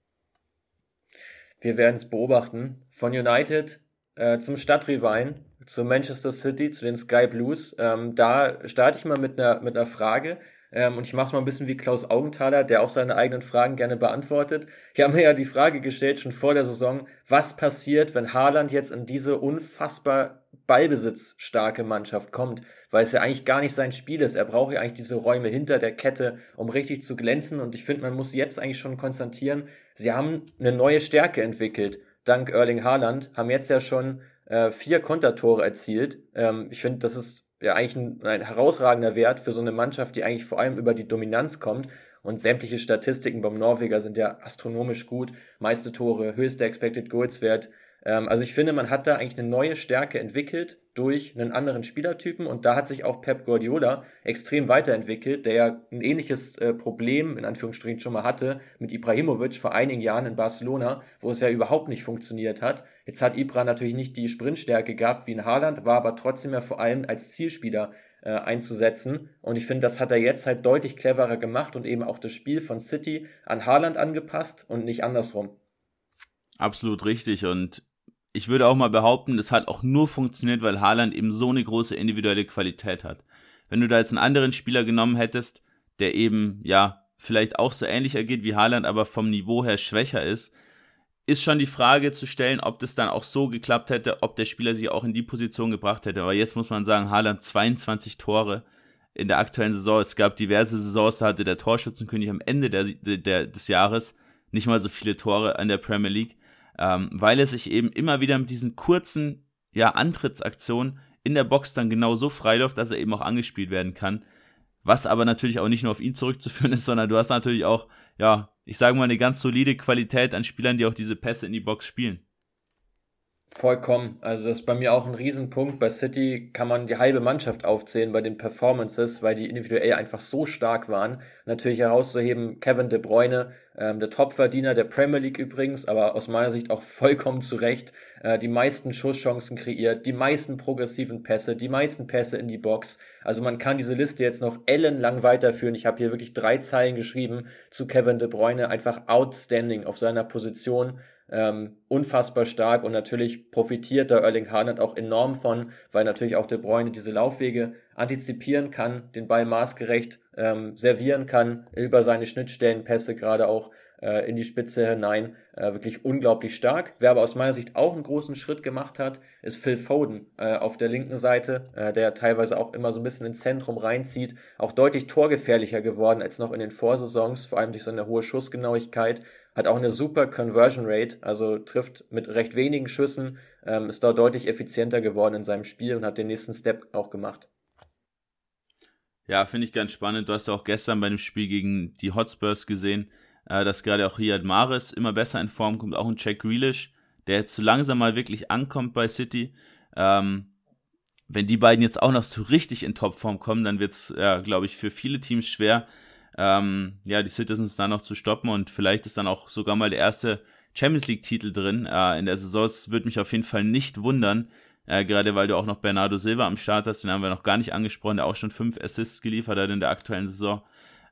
Wir werden es beobachten. Von United äh, zum Stadtrivalen, zu Manchester City, zu den Sky Blues. Ähm, da starte ich mal mit einer mit einer Frage. Ähm, und ich mache es mal ein bisschen wie Klaus Augenthaler, der auch seine eigenen Fragen gerne beantwortet. Ich habe mir ja die Frage gestellt, schon vor der Saison, was passiert, wenn Haaland jetzt in diese unfassbar ballbesitzstarke Mannschaft kommt, weil es ja eigentlich gar nicht sein Spiel ist. Er braucht ja eigentlich diese Räume hinter der Kette, um richtig zu glänzen. Und ich finde, man muss jetzt eigentlich schon konstatieren, sie haben eine neue Stärke entwickelt, dank Erling Haaland, haben jetzt ja schon äh, vier Kontertore erzielt. Ähm, ich finde, das ist ja eigentlich ein, ein herausragender Wert für so eine Mannschaft, die eigentlich vor allem über die Dominanz kommt. Und sämtliche Statistiken beim Norweger sind ja astronomisch gut. Meiste Tore, höchster Expected Goals Wert, also ich finde, man hat da eigentlich eine neue Stärke entwickelt durch einen anderen Spielertypen und da hat sich auch Pep Guardiola extrem weiterentwickelt, der ja ein ähnliches äh, Problem in Anführungsstrichen schon mal hatte mit Ibrahimovic vor einigen Jahren in Barcelona, wo es ja überhaupt nicht funktioniert hat. Jetzt hat Ibra natürlich nicht die Sprintstärke gehabt wie in Haaland, war aber trotzdem ja vor allem als Zielspieler äh, einzusetzen. Und ich finde, das hat er jetzt halt deutlich cleverer gemacht und eben auch das Spiel von City an Haaland angepasst und nicht andersrum. Absolut richtig. Und ich würde auch mal behaupten, das hat auch nur funktioniert, weil Haaland eben so eine große individuelle Qualität hat. Wenn du da jetzt einen anderen Spieler genommen hättest, der eben, ja, vielleicht auch so ähnlich agiert wie Haaland, aber vom Niveau her schwächer ist, ist schon die Frage zu stellen, ob das dann auch so geklappt hätte, ob der Spieler sich auch in die Position gebracht hätte. Aber jetzt muss man sagen, Haaland 22 Tore in der aktuellen Saison. Es gab diverse Saisons, da hatte der Torschützenkönig am Ende der, der, des Jahres nicht mal so viele Tore an der Premier League, ähm, weil er sich eben immer wieder mit diesen kurzen ja, Antrittsaktionen in der Box dann genau so freiläuft, dass er eben auch angespielt werden kann. Was aber natürlich auch nicht nur auf ihn zurückzuführen ist, sondern du hast natürlich auch, ja, ich sage mal, eine ganz solide Qualität an Spielern, die auch diese Pässe in die Box spielen. Vollkommen. Also das ist bei mir auch ein Riesenpunkt. Bei City kann man die halbe Mannschaft aufzählen bei den Performances, weil die individuell einfach so stark waren. Natürlich herauszuheben Kevin De Bruyne, ähm, der Topverdiener der Premier League übrigens, aber aus meiner Sicht auch vollkommen zu Recht. Äh, die meisten Schusschancen kreiert, die meisten progressiven Pässe, die meisten Pässe in die Box. Also man kann diese Liste jetzt noch ellenlang weiterführen. Ich habe hier wirklich drei Zeilen geschrieben zu Kevin De Bruyne. Einfach outstanding auf seiner Position ähm, unfassbar stark und natürlich profitiert da Erling Haaland auch enorm von, weil natürlich auch De Bruyne diese Laufwege antizipieren kann, den Ball maßgerecht ähm, servieren kann über seine Schnittstellenpässe gerade auch äh, in die Spitze hinein. Äh, wirklich unglaublich stark. Wer aber aus meiner Sicht auch einen großen Schritt gemacht hat, ist Phil Foden äh, auf der linken Seite, äh, der teilweise auch immer so ein bisschen ins Zentrum reinzieht. Auch deutlich torgefährlicher geworden als noch in den Vorsaisons, vor allem durch seine hohe Schussgenauigkeit hat auch eine super Conversion Rate, also trifft mit recht wenigen Schüssen, ähm, ist dort deutlich effizienter geworden in seinem Spiel und hat den nächsten Step auch gemacht. Ja, finde ich ganz spannend. Du hast ja auch gestern bei dem Spiel gegen die Hotspurs gesehen, äh, dass gerade auch Riyad Mahrez immer besser in Form kommt, auch ein Jack Grealish, der jetzt so langsam mal wirklich ankommt bei City. Ähm, wenn die beiden jetzt auch noch so richtig in Topform kommen, dann wird es, ja, glaube ich, für viele Teams schwer, ähm, ja, die Citizens dann noch zu stoppen und vielleicht ist dann auch sogar mal der erste Champions League-Titel drin äh, in der Saison. Das würde mich auf jeden Fall nicht wundern, äh, gerade weil du auch noch Bernardo Silva am Start hast, den haben wir noch gar nicht angesprochen, der auch schon fünf Assists geliefert hat in der aktuellen Saison.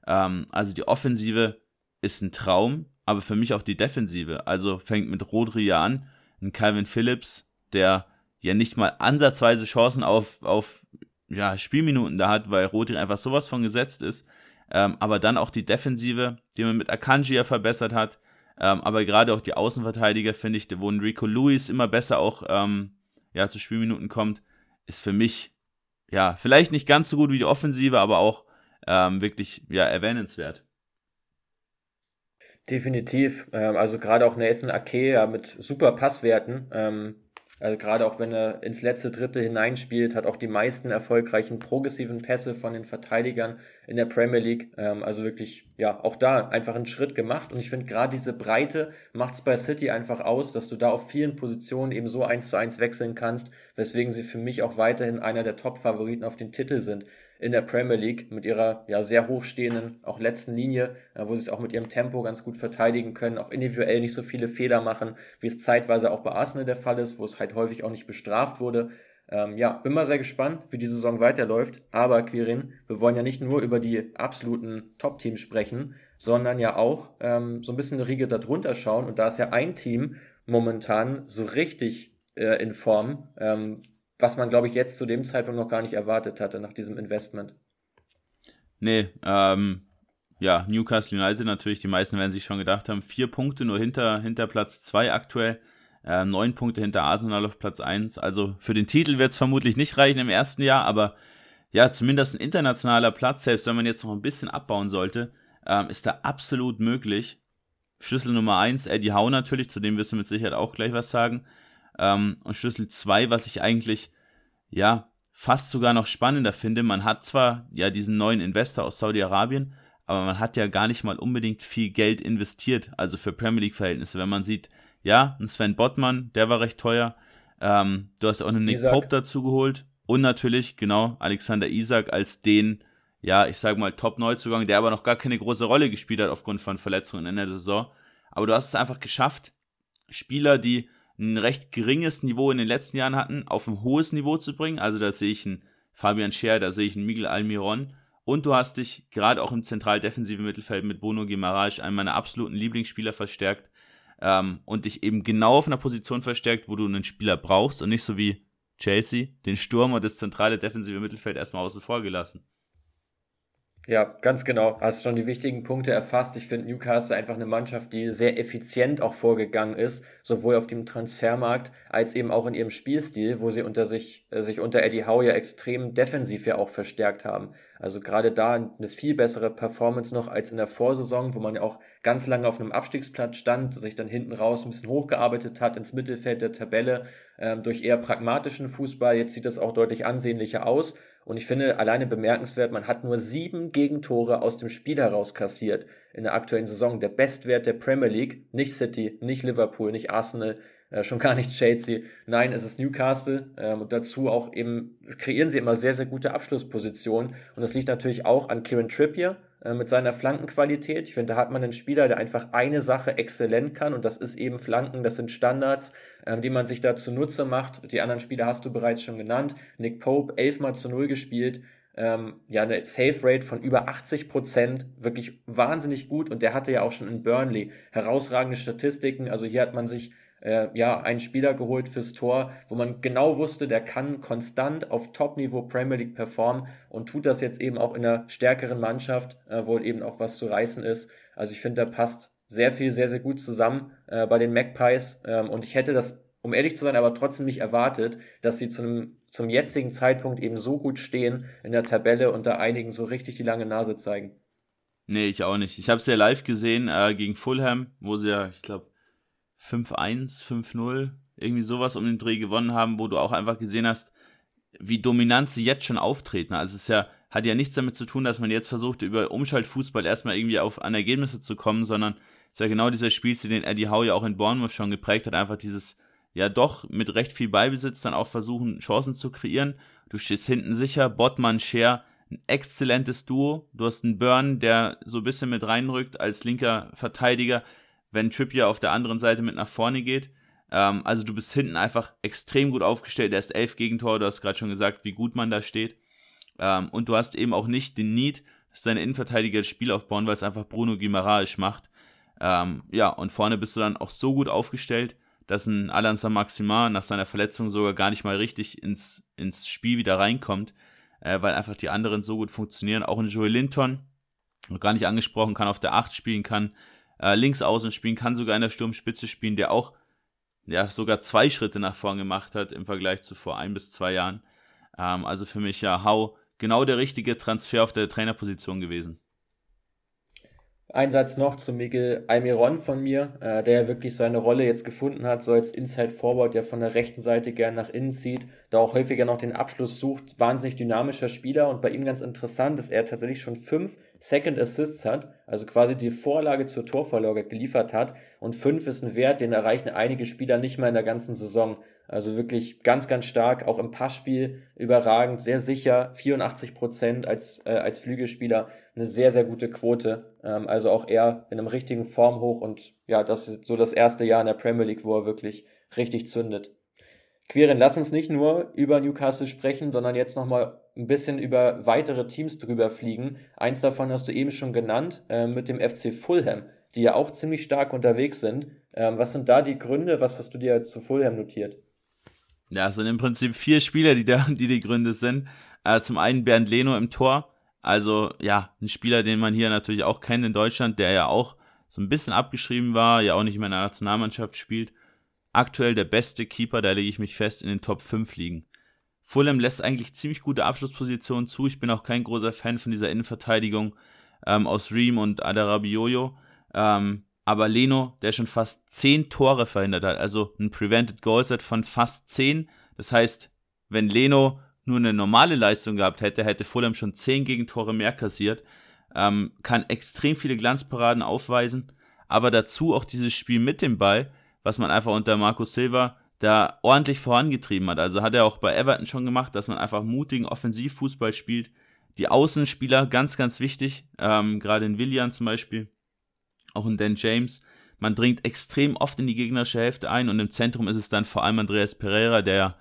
Ähm, also die Offensive ist ein Traum, aber für mich auch die Defensive. Also fängt mit Rodri an, ein Calvin Phillips, der ja nicht mal ansatzweise Chancen auf, auf ja, Spielminuten da hat, weil Rodri einfach sowas von gesetzt ist. Ähm, aber dann auch die Defensive, die man mit Akanji ja verbessert hat. Ähm, aber gerade auch die Außenverteidiger, finde ich, wo Enrico Lewis immer besser auch ähm, ja, zu Spielminuten kommt, ist für mich ja vielleicht nicht ganz so gut wie die Offensive, aber auch ähm, wirklich ja erwähnenswert. Definitiv. Ähm, also gerade auch Nathan Ake ja, mit super Passwerten. Also gerade auch wenn er ins letzte Drittel hineinspielt, hat auch die meisten erfolgreichen progressiven Pässe von den Verteidigern in der Premier League. Ähm, also wirklich, ja, auch da einfach einen Schritt gemacht. Und ich finde gerade diese Breite macht es bei City einfach aus, dass du da auf vielen Positionen eben so eins zu eins wechseln kannst, weswegen sie für mich auch weiterhin einer der Top-Favoriten auf den Titel sind in der Premier League mit ihrer ja sehr hochstehenden, auch letzten Linie, äh, wo sie es auch mit ihrem Tempo ganz gut verteidigen können, auch individuell nicht so viele Fehler machen, wie es zeitweise auch bei Arsenal der Fall ist, wo es halt häufig auch nicht bestraft wurde. Ähm, ja, bin mal sehr gespannt, wie die Saison weiterläuft. Aber Quirin, wir wollen ja nicht nur über die absoluten Top-Teams sprechen, sondern ja auch ähm, so ein bisschen eine Riege darunter schauen. Und da ist ja ein Team momentan so richtig äh, in Form, ähm, was man, glaube ich, jetzt zu dem Zeitpunkt noch gar nicht erwartet hatte nach diesem Investment. Nee, ähm, ja, Newcastle United natürlich, die meisten werden sich schon gedacht haben, vier Punkte nur hinter, hinter Platz zwei aktuell, äh, neun Punkte hinter Arsenal auf Platz eins. Also für den Titel wird es vermutlich nicht reichen im ersten Jahr, aber ja, zumindest ein internationaler Platz, selbst wenn man jetzt noch ein bisschen abbauen sollte, ähm, ist da absolut möglich. Schlüssel Nummer eins, Eddie Howe natürlich, zu dem wirst du mit Sicherheit auch gleich was sagen. Ähm, und Schlüssel 2, was ich eigentlich, ja, fast sogar noch spannender finde, man hat zwar ja diesen neuen Investor aus Saudi-Arabien, aber man hat ja gar nicht mal unbedingt viel Geld investiert, also für Premier League-Verhältnisse. Wenn man sieht, ja, ein Sven Bottmann, der war recht teuer. Ähm, du hast auch einen Nick Isaac. Pope dazu geholt. Und natürlich, genau, Alexander Isaac als den, ja, ich sag mal, Top-Neuzugang, der aber noch gar keine große Rolle gespielt hat aufgrund von Verletzungen in der Saison. Aber du hast es einfach geschafft, Spieler, die ein recht geringes Niveau in den letzten Jahren hatten, auf ein hohes Niveau zu bringen. Also da sehe ich einen Fabian Scher, da sehe ich einen Miguel Almiron. Und du hast dich gerade auch im zentral-defensiven Mittelfeld mit Bono Guimaraes, einem meiner absoluten Lieblingsspieler, verstärkt. Ähm, und dich eben genau auf einer Position verstärkt, wo du einen Spieler brauchst und nicht so wie Chelsea, den Sturm und das zentrale defensive Mittelfeld erstmal außen vor gelassen. Ja, ganz genau. Hast schon die wichtigen Punkte erfasst. Ich finde Newcastle einfach eine Mannschaft, die sehr effizient auch vorgegangen ist, sowohl auf dem Transfermarkt als eben auch in ihrem Spielstil, wo sie unter sich, äh, sich unter Eddie Howe ja extrem defensiv ja auch verstärkt haben. Also gerade da eine viel bessere Performance noch als in der Vorsaison, wo man ja auch ganz lange auf einem Abstiegsplatz stand, sich dann hinten raus ein bisschen hochgearbeitet hat ins Mittelfeld der Tabelle ähm, durch eher pragmatischen Fußball. Jetzt sieht das auch deutlich ansehnlicher aus. Und ich finde alleine bemerkenswert, man hat nur sieben Gegentore aus dem Spiel heraus kassiert in der aktuellen Saison. Der Bestwert der Premier League, nicht City, nicht Liverpool, nicht Arsenal, äh, schon gar nicht Chelsea. Nein, es ist Newcastle. Ähm, und dazu auch eben kreieren sie immer sehr, sehr gute Abschlusspositionen. Und das liegt natürlich auch an Kieran Trippier äh, mit seiner Flankenqualität. Ich finde, da hat man einen Spieler, der einfach eine Sache exzellent kann. Und das ist eben Flanken, das sind Standards, ähm, die man sich da zunutze macht. Die anderen Spieler hast du bereits schon genannt. Nick Pope, elfmal zu null gespielt. Ähm, ja, eine Safe Rate von über 80 Prozent, wirklich wahnsinnig gut und der hatte ja auch schon in Burnley herausragende Statistiken. Also hier hat man sich äh, ja, einen Spieler geholt fürs Tor, wo man genau wusste, der kann konstant auf Top-Niveau Premier League performen und tut das jetzt eben auch in einer stärkeren Mannschaft, äh, wo eben auch was zu reißen ist. Also ich finde, da passt sehr viel, sehr, sehr gut zusammen äh, bei den Magpies ähm, und ich hätte das, um ehrlich zu sein, aber trotzdem nicht erwartet, dass sie zu einem, zum jetzigen Zeitpunkt eben so gut stehen in der Tabelle und da einigen so richtig die lange Nase zeigen. Nee, ich auch nicht. Ich habe es ja live gesehen äh, gegen Fulham, wo sie ja, ich glaube, 5-1, 5-0, irgendwie sowas um den Dreh gewonnen haben, wo du auch einfach gesehen hast, wie dominant sie jetzt schon auftreten. Also es ist ja, hat ja nichts damit zu tun, dass man jetzt versucht, über Umschaltfußball erstmal irgendwie auf an Ergebnisse zu kommen, sondern es ist ja genau dieser Spielstil, den Eddie Howe ja auch in Bournemouth schon geprägt hat, einfach dieses, ja doch, mit recht viel Beibesitz dann auch versuchen, Chancen zu kreieren. Du stehst hinten sicher, Bottmann, Scher, ein exzellentes Duo. Du hast einen Burn, der so ein bisschen mit reinrückt als linker Verteidiger wenn Trippier auf der anderen Seite mit nach vorne geht. Ähm, also du bist hinten einfach extrem gut aufgestellt. Er ist elf Gegentore, du hast gerade schon gesagt, wie gut man da steht. Ähm, und du hast eben auch nicht den Need, dass deine Innenverteidiger das Spiel aufbauen, weil es einfach Bruno Guimaraes macht. Ähm, ja, und vorne bist du dann auch so gut aufgestellt, dass ein Alan Maximin nach seiner Verletzung sogar gar nicht mal richtig ins, ins Spiel wieder reinkommt, äh, weil einfach die anderen so gut funktionieren. Auch ein Joey Linton, gar nicht angesprochen, kann auf der 8 spielen, kann äh, links außen spielen, kann sogar in der Sturmspitze spielen, der auch ja, sogar zwei Schritte nach vorn gemacht hat im Vergleich zu vor ein bis zwei Jahren. Ähm, also für mich ja Hau genau der richtige Transfer auf der Trainerposition gewesen. Ein Satz noch zu Miguel Almiron von mir, äh, der ja wirklich seine Rolle jetzt gefunden hat, so als Inside Forward, der von der rechten Seite gern nach innen zieht, da auch häufiger noch den Abschluss sucht. Wahnsinnig dynamischer Spieler und bei ihm ganz interessant, dass er tatsächlich schon fünf Second Assists hat, also quasi die Vorlage zur Torvorlage geliefert hat. Und fünf ist ein Wert, den erreichen einige Spieler nicht mal in der ganzen Saison. Also wirklich ganz, ganz stark, auch im Passspiel überragend, sehr sicher, 84 Prozent als, äh, als Flügelspieler, eine sehr, sehr gute Quote. Ähm, also auch er in einem richtigen Form hoch und ja, das ist so das erste Jahr in der Premier League, wo er wirklich richtig zündet. Quirin, lass uns nicht nur über Newcastle sprechen, sondern jetzt nochmal ein bisschen über weitere Teams drüber fliegen. Eins davon hast du eben schon genannt, äh, mit dem FC Fulham, die ja auch ziemlich stark unterwegs sind. Ähm, was sind da die Gründe? Was hast du dir zu Fulham notiert? Ja, es sind im Prinzip vier Spieler, die da, die die Gründe sind. Äh, zum einen Bernd Leno im Tor. Also, ja, ein Spieler, den man hier natürlich auch kennt in Deutschland, der ja auch so ein bisschen abgeschrieben war, ja auch nicht mehr in der Nationalmannschaft spielt aktuell der beste Keeper, da lege ich mich fest, in den Top 5 liegen. Fulham lässt eigentlich ziemlich gute Abschlusspositionen zu. Ich bin auch kein großer Fan von dieser Innenverteidigung ähm, aus Ream und Adarabioyo. Ähm, aber Leno, der schon fast 10 Tore verhindert hat, also ein Prevented Goal Set von fast 10. Das heißt, wenn Leno nur eine normale Leistung gehabt hätte, hätte Fulham schon 10 Gegentore mehr kassiert. Ähm, kann extrem viele Glanzparaden aufweisen, aber dazu auch dieses Spiel mit dem Ball was man einfach unter Markus Silva da ordentlich vorangetrieben hat. Also hat er auch bei Everton schon gemacht, dass man einfach mutigen Offensivfußball spielt. Die Außenspieler, ganz, ganz wichtig, ähm, gerade in Willian zum Beispiel, auch in Dan James. Man dringt extrem oft in die gegnerische Hälfte ein und im Zentrum ist es dann vor allem Andreas Pereira, der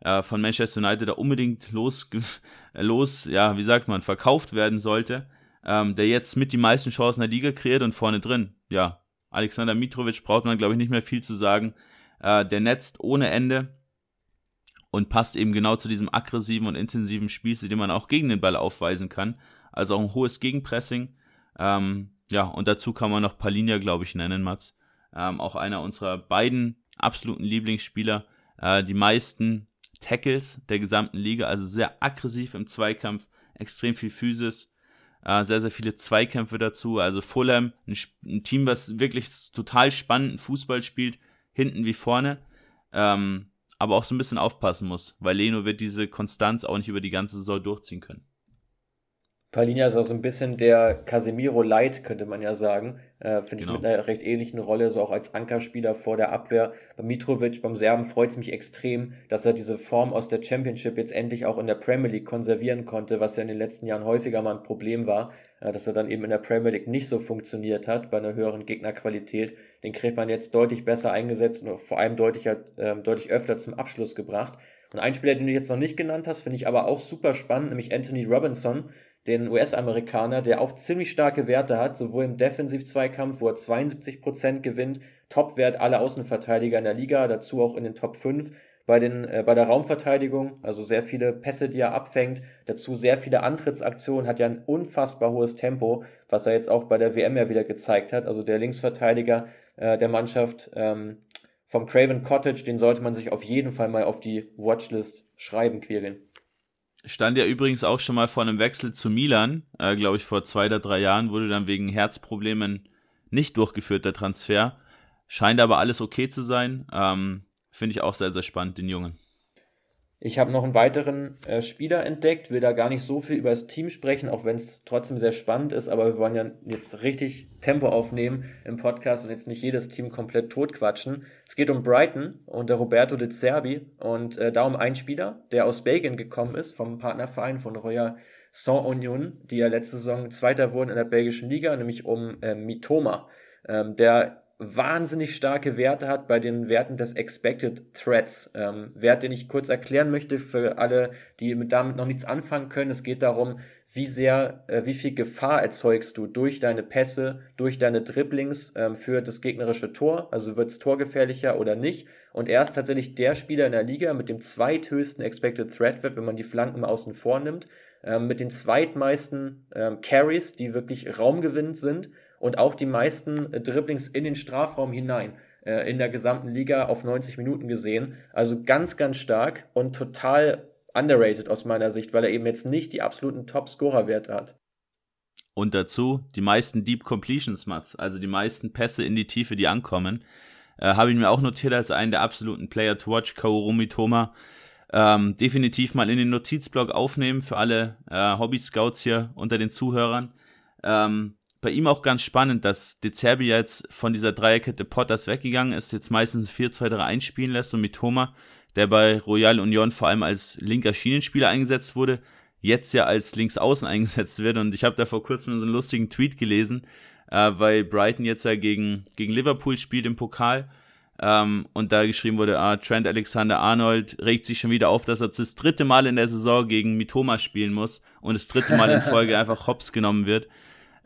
äh, von Manchester United da unbedingt los, los, ja, wie sagt man, verkauft werden sollte, ähm, der jetzt mit die meisten Chancen der Liga kreiert und vorne drin, ja, Alexander Mitrovic braucht man, glaube ich, nicht mehr viel zu sagen. Äh, der netzt ohne Ende und passt eben genau zu diesem aggressiven und intensiven Spiel, den man auch gegen den Ball aufweisen kann. also auch ein hohes Gegenpressing. Ähm, ja, und dazu kann man noch Palinia, glaube ich, nennen, Mats. Ähm, auch einer unserer beiden absoluten Lieblingsspieler. Äh, die meisten Tackles der gesamten Liga, also sehr aggressiv im Zweikampf, extrem viel Physis, äh, sehr, sehr viele Zweikämpfe dazu. Also Fulham, ein, ein, Team, was wirklich total spannenden Fußball spielt, hinten wie vorne. Ähm, aber auch so ein bisschen aufpassen muss, weil Leno wird diese Konstanz auch nicht über die ganze Saison durchziehen können. Palinja ist auch so ein bisschen der Casemiro Light, könnte man ja sagen. Äh, Finde genau. ich mit einer recht ähnlichen Rolle, so auch als Ankerspieler vor der Abwehr. Bei Mitrovic, beim Serben freut es mich extrem, dass er diese Form aus der Championship jetzt endlich auch in der Premier League konservieren konnte, was ja in den letzten Jahren häufiger mal ein Problem war, äh, dass er dann eben in der Premier League nicht so funktioniert hat, bei einer höheren Gegnerqualität. Den kriegt man jetzt deutlich besser eingesetzt und vor allem deutlich, äh, deutlich öfter zum Abschluss gebracht. Und ein Spieler, den du jetzt noch nicht genannt hast, finde ich aber auch super spannend, nämlich Anthony Robinson den US-Amerikaner, der auch ziemlich starke Werte hat, sowohl im Defensiv-Zweikampf, wo er 72% gewinnt, Topwert aller Außenverteidiger in der Liga, dazu auch in den Top 5. Bei, den, äh, bei der Raumverteidigung, also sehr viele Pässe, die er abfängt, dazu sehr viele Antrittsaktionen, hat ja ein unfassbar hohes Tempo, was er jetzt auch bei der WM ja wieder gezeigt hat. Also der Linksverteidiger äh, der Mannschaft ähm, vom Craven Cottage, den sollte man sich auf jeden Fall mal auf die Watchlist schreiben, Quirin. Stand ja übrigens auch schon mal vor einem Wechsel zu Milan, äh, glaube ich, vor zwei oder drei Jahren, wurde dann wegen Herzproblemen nicht durchgeführt, der Transfer. Scheint aber alles okay zu sein. Ähm, Finde ich auch sehr, sehr spannend, den Jungen. Ich habe noch einen weiteren äh, Spieler entdeckt, will da gar nicht so viel über das Team sprechen, auch wenn es trotzdem sehr spannend ist, aber wir wollen ja jetzt richtig Tempo aufnehmen im Podcast und jetzt nicht jedes Team komplett totquatschen. Es geht um Brighton und der Roberto de Zerbi und äh, darum ein Spieler, der aus Belgien gekommen ist, vom Partnerverein von Royal Saint-Union, die ja letzte Saison Zweiter wurden in der belgischen Liga, nämlich um äh, Mitoma. Ähm, der wahnsinnig starke Werte hat bei den Werten des Expected Threats. Ähm, Wert, den ich kurz erklären möchte für alle, die damit noch nichts anfangen können. Es geht darum, wie sehr, äh, wie viel Gefahr erzeugst du durch deine Pässe, durch deine Dribblings ähm, für das gegnerische Tor. Also wird es torgefährlicher oder nicht. Und er ist tatsächlich der Spieler in der Liga mit dem zweithöchsten Expected Threat Wert, wenn man die Flanken außen vor nimmt, ähm, mit den zweitmeisten ähm, Carries, die wirklich raumgewinnend sind und auch die meisten äh, Dribblings in den Strafraum hinein äh, in der gesamten Liga auf 90 Minuten gesehen. Also ganz, ganz stark und total underrated aus meiner Sicht, weil er eben jetzt nicht die absoluten Top-Scorer-Werte hat. Und dazu die meisten Deep Completions, Mats, also die meisten Pässe in die Tiefe, die ankommen. Äh, Habe ich mir auch notiert als einen der absoluten Player to watch, Kaorumi Toma. Ähm, definitiv mal in den Notizblock aufnehmen für alle äh, Hobby-Scouts hier unter den Zuhörern. Ähm, bei ihm auch ganz spannend, dass De Zerbi jetzt von dieser Dreierkette Potters weggegangen ist, jetzt meistens 4-2-3 einspielen lässt und mit Thomas, der bei Royal Union vor allem als linker Schienenspieler eingesetzt wurde, jetzt ja als Linksaußen eingesetzt wird. Und ich habe da vor kurzem so einen lustigen Tweet gelesen, äh, weil Brighton jetzt ja gegen, gegen Liverpool spielt im Pokal. Ähm, und da geschrieben wurde, ah, Trent Alexander Arnold regt sich schon wieder auf, dass er das dritte Mal in der Saison gegen Mitoma spielen muss und das dritte Mal in Folge einfach hops genommen wird.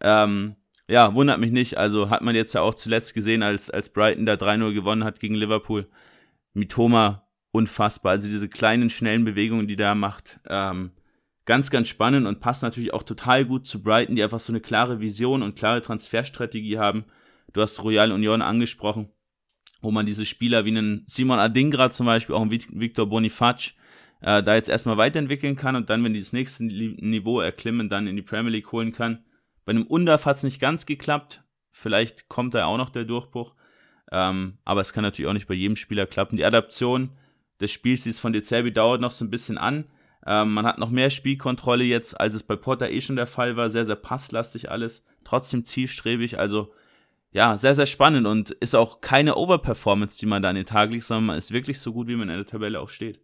Ähm, ja, wundert mich nicht. Also hat man jetzt ja auch zuletzt gesehen, als, als Brighton da 3-0 gewonnen hat gegen Liverpool. Mitoma unfassbar. Also diese kleinen, schnellen Bewegungen, die der macht. Ähm, ganz, ganz spannend und passt natürlich auch total gut zu Brighton, die einfach so eine klare Vision und klare Transferstrategie haben. Du hast Royal Union angesprochen, wo man diese Spieler wie einen Simon Adingra zum Beispiel, auch einen Victor Bonifac, äh, da jetzt erstmal weiterentwickeln kann und dann, wenn die das nächste Niveau erklimmen, dann in die Premier League holen kann. Bei einem Undaf hat es nicht ganz geklappt. Vielleicht kommt da auch noch der Durchbruch. Ähm, aber es kann natürlich auch nicht bei jedem Spieler klappen. Die Adaption des Spiels von De dauert noch so ein bisschen an. Ähm, man hat noch mehr Spielkontrolle jetzt, als es bei Potter eh schon der Fall war. Sehr, sehr passlastig alles. Trotzdem zielstrebig. Also, ja, sehr, sehr spannend und ist auch keine Overperformance, die man da an den Tag legt, sondern man ist wirklich so gut, wie man in der Tabelle auch steht.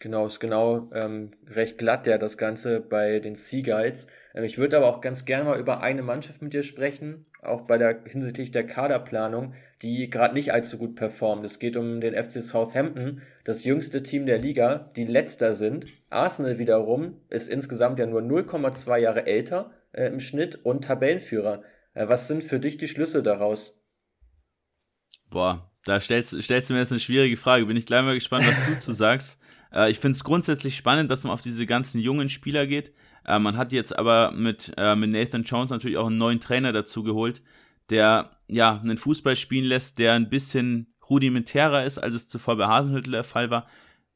Genau, ist genau ähm, recht glatt ja das Ganze bei den Seaguides. Ähm, ich würde aber auch ganz gerne mal über eine Mannschaft mit dir sprechen, auch bei der hinsichtlich der Kaderplanung, die gerade nicht allzu gut performt. Es geht um den FC Southampton, das jüngste Team der Liga, die letzter sind. Arsenal wiederum ist insgesamt ja nur 0,2 Jahre älter äh, im Schnitt und Tabellenführer. Äh, was sind für dich die Schlüsse daraus? Boah, da stellst, stellst du mir jetzt eine schwierige Frage. Bin ich gleich mal gespannt, was du zu sagst. Äh, ich finde es grundsätzlich spannend, dass man auf diese ganzen jungen Spieler geht. Äh, man hat jetzt aber mit, äh, mit Nathan Jones natürlich auch einen neuen Trainer dazu geholt, der ja einen Fußball spielen lässt, der ein bisschen rudimentärer ist, als es zuvor bei Hasenhüttel der Fall war.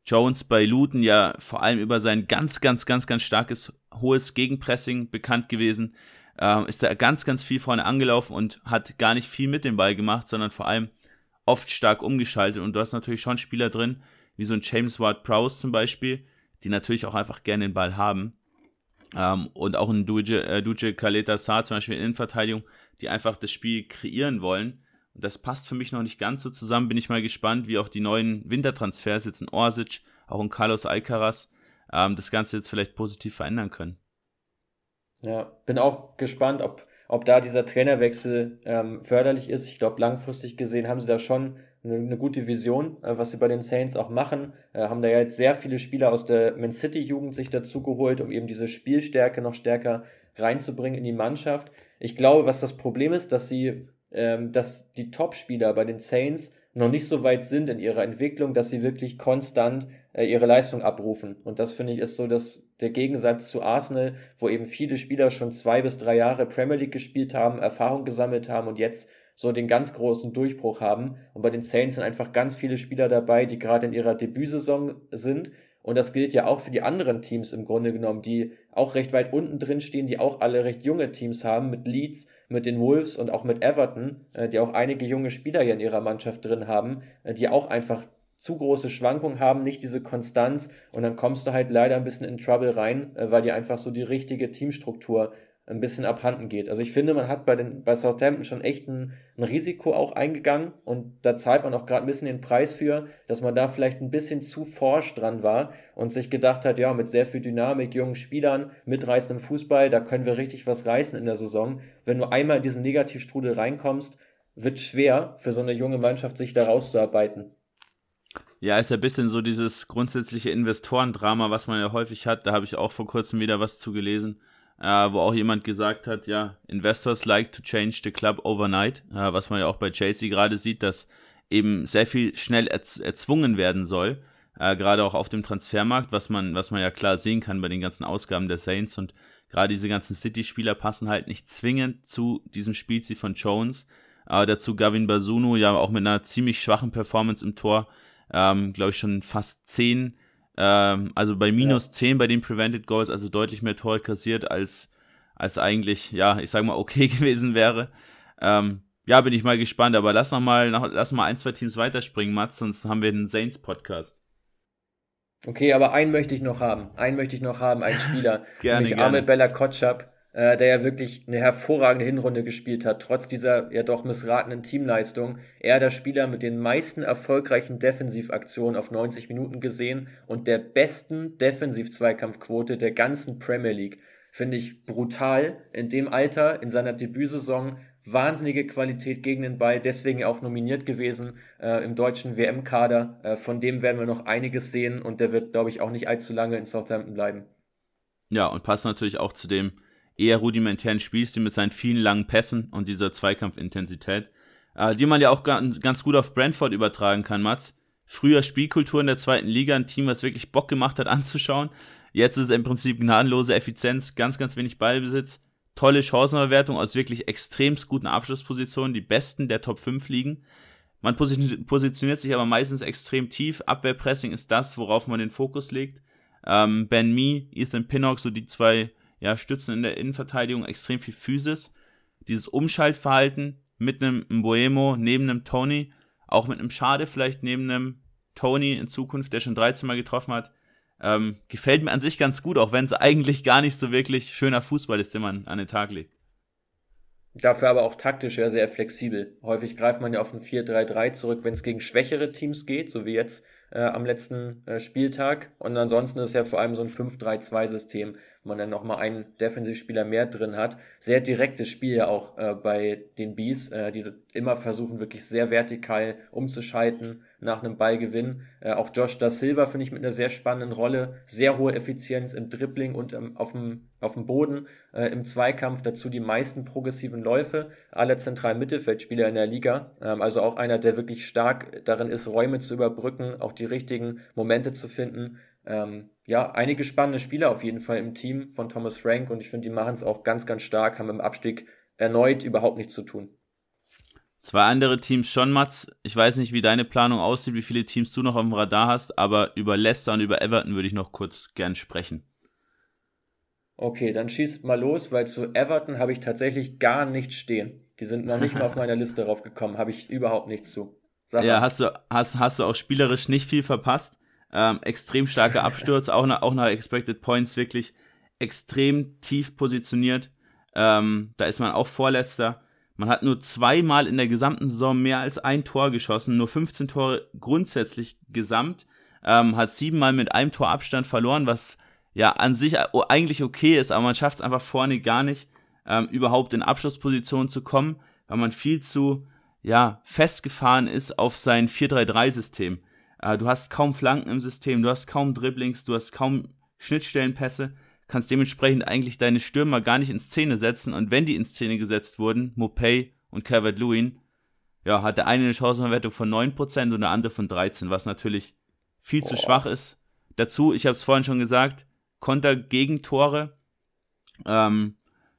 Jones bei Luton ja vor allem über sein ganz, ganz, ganz, ganz starkes, hohes Gegenpressing bekannt gewesen. Äh, ist da ganz, ganz viel vorne angelaufen und hat gar nicht viel mit dem Ball gemacht, sondern vor allem oft stark umgeschaltet. Und du hast natürlich schon Spieler drin, wie so ein James Ward-Prowse zum Beispiel, die natürlich auch einfach gerne den Ball haben. Ähm, und auch ein Duje, äh, Duje Kaleta Saar zum Beispiel in Innenverteidigung, die einfach das Spiel kreieren wollen. Und das passt für mich noch nicht ganz so zusammen. Bin ich mal gespannt, wie auch die neuen Wintertransfers jetzt in Orsic, auch in Carlos Alcaraz, ähm, das Ganze jetzt vielleicht positiv verändern können. Ja, bin auch gespannt, ob, ob da dieser Trainerwechsel ähm, förderlich ist. Ich glaube, langfristig gesehen haben sie da schon eine, eine gute Vision, äh, was sie bei den Saints auch machen. Äh, haben da ja jetzt sehr viele Spieler aus der Man City Jugend sich dazu geholt, um eben diese Spielstärke noch stärker reinzubringen in die Mannschaft. Ich glaube, was das Problem ist, dass sie, ähm, dass die Top-Spieler bei den Saints noch nicht so weit sind in ihrer Entwicklung, dass sie wirklich konstant äh, ihre Leistung abrufen. Und das finde ich ist so dass der Gegensatz zu Arsenal, wo eben viele Spieler schon zwei bis drei Jahre Premier League gespielt haben, Erfahrung gesammelt haben und jetzt so den ganz großen Durchbruch haben. Und bei den Saints sind einfach ganz viele Spieler dabei, die gerade in ihrer Debütsaison sind. Und das gilt ja auch für die anderen Teams im Grunde genommen, die auch recht weit unten drin stehen, die auch alle recht junge Teams haben, mit Leeds, mit den Wolves und auch mit Everton, äh, die auch einige junge Spieler hier in ihrer Mannschaft drin haben, äh, die auch einfach zu große Schwankungen haben, nicht diese Konstanz und dann kommst du halt leider ein bisschen in Trouble rein, äh, weil dir einfach so die richtige Teamstruktur ein bisschen abhanden geht. Also ich finde, man hat bei, den, bei Southampton schon echt ein, ein Risiko auch eingegangen und da zahlt man auch gerade ein bisschen den Preis für, dass man da vielleicht ein bisschen zu forsch dran war und sich gedacht hat, ja, mit sehr viel Dynamik, jungen Spielern, mitreißendem Fußball, da können wir richtig was reißen in der Saison. Wenn du einmal in diesen Negativstrudel reinkommst, wird schwer für so eine junge Mannschaft, sich da rauszuarbeiten. Ja, ist ja ein bisschen so dieses grundsätzliche Investorendrama, was man ja häufig hat. Da habe ich auch vor kurzem wieder was zu gelesen äh, wo auch jemand gesagt hat, ja, Investors like to change the club overnight, äh, was man ja auch bei Chelsea gerade sieht, dass eben sehr viel schnell erz erzwungen werden soll, äh, gerade auch auf dem Transfermarkt, was man, was man ja klar sehen kann bei den ganzen Ausgaben der Saints. Und gerade diese ganzen City-Spieler passen halt nicht zwingend zu diesem Spielziel von Jones. Aber dazu Gavin Basunu ja auch mit einer ziemlich schwachen Performance im Tor, ähm, glaube ich schon fast zehn ähm, also bei minus ja. 10 bei den Prevented Goals, also deutlich mehr Tore kassiert, als, als eigentlich, ja, ich sag mal, okay gewesen wäre. Ähm, ja, bin ich mal gespannt, aber lass noch mal, noch, lass mal ein, zwei Teams weiterspringen, Mats, sonst haben wir einen Saints-Podcast. Okay, aber einen möchte ich noch haben. Einen möchte ich noch haben, einen Spieler. gerne, nämlich gerne. Ahmed Bella Kotschap äh, der ja wirklich eine hervorragende Hinrunde gespielt hat, trotz dieser ja doch missratenen Teamleistung. Er der Spieler mit den meisten erfolgreichen Defensivaktionen auf 90 Minuten gesehen und der besten Defensiv-Zweikampfquote der ganzen Premier League. Finde ich brutal. In dem Alter, in seiner Debütsaison, wahnsinnige Qualität gegen den Ball, deswegen auch nominiert gewesen äh, im deutschen WM-Kader. Äh, von dem werden wir noch einiges sehen und der wird, glaube ich, auch nicht allzu lange in Southampton bleiben. Ja, und passt natürlich auch zu dem eher rudimentären Spielstil mit seinen vielen langen Pässen und dieser Zweikampfintensität, äh, die man ja auch ganz gut auf Brentford übertragen kann, Mats. Früher Spielkultur in der zweiten Liga, ein Team, was wirklich Bock gemacht hat anzuschauen. Jetzt ist es im Prinzip gnadenlose Effizienz, ganz, ganz wenig Ballbesitz, tolle Chancenverwertung aus wirklich extremst guten Abschlusspositionen, die besten der Top 5 liegen. Man positioniert sich aber meistens extrem tief. Abwehrpressing ist das, worauf man den Fokus legt. Ähm, ben Mee, Ethan Pinnock, so die zwei ja, stützen in der Innenverteidigung extrem viel Physis. Dieses Umschaltverhalten mit einem Boemo neben einem Tony, auch mit einem Schade vielleicht neben einem Tony in Zukunft, der schon 13 Mal getroffen hat, ähm, gefällt mir an sich ganz gut, auch wenn es eigentlich gar nicht so wirklich schöner Fußball ist, den man an den Tag legt. Dafür aber auch taktisch ja sehr flexibel. Häufig greift man ja auf ein 4-3-3 zurück, wenn es gegen schwächere Teams geht, so wie jetzt äh, am letzten äh, Spieltag. Und ansonsten ist ja vor allem so ein 5-3-2-System, man dann nochmal einen Defensivspieler mehr drin hat. Sehr direktes Spiel ja auch äh, bei den Bees, äh, die immer versuchen, wirklich sehr vertikal umzuschalten nach einem Ballgewinn. Äh, auch Josh Da Silva finde ich mit einer sehr spannenden Rolle. Sehr hohe Effizienz im Dribbling und ähm, auf, dem, auf dem Boden. Äh, Im Zweikampf dazu die meisten progressiven Läufe aller zentralen Mittelfeldspieler in der Liga. Ähm, also auch einer, der wirklich stark darin ist, Räume zu überbrücken, auch die richtigen Momente zu finden. Ähm, ja, einige spannende Spieler auf jeden Fall im Team von Thomas Frank und ich finde, die machen es auch ganz, ganz stark, haben im Abstieg erneut überhaupt nichts zu tun. Zwei andere Teams schon, Mats. Ich weiß nicht, wie deine Planung aussieht, wie viele Teams du noch auf dem Radar hast, aber über Leicester und über Everton würde ich noch kurz gern sprechen. Okay, dann schieß mal los, weil zu Everton habe ich tatsächlich gar nichts stehen. Die sind noch nicht mal auf meiner Liste raufgekommen, habe ich überhaupt nichts zu. Sag ja, hast du, hast, hast du auch spielerisch nicht viel verpasst. Ähm, extrem starker Absturz, auch nach, auch nach Expected Points wirklich extrem tief positioniert. Ähm, da ist man auch Vorletzter. Man hat nur zweimal in der gesamten Saison mehr als ein Tor geschossen, nur 15 Tore grundsätzlich gesamt, ähm, hat siebenmal mit einem Tor Abstand verloren, was ja an sich eigentlich okay ist, aber man schafft es einfach vorne gar nicht, ähm, überhaupt in Abschlussposition zu kommen, weil man viel zu ja, festgefahren ist auf sein 4-3-3-System. Äh, du hast kaum Flanken im System, du hast kaum Dribblings, du hast kaum Schnittstellenpässe, kannst dementsprechend eigentlich deine Stürmer gar nicht in Szene setzen und wenn die in Szene gesetzt wurden, Mopay und Calvert-Lewin, ja, hat der eine eine Chancenverwertung von 9% und der andere von 13%, was natürlich viel Boah. zu schwach ist. Dazu, ich habe es vorhin schon gesagt, Konter-Gegentore. Ähm,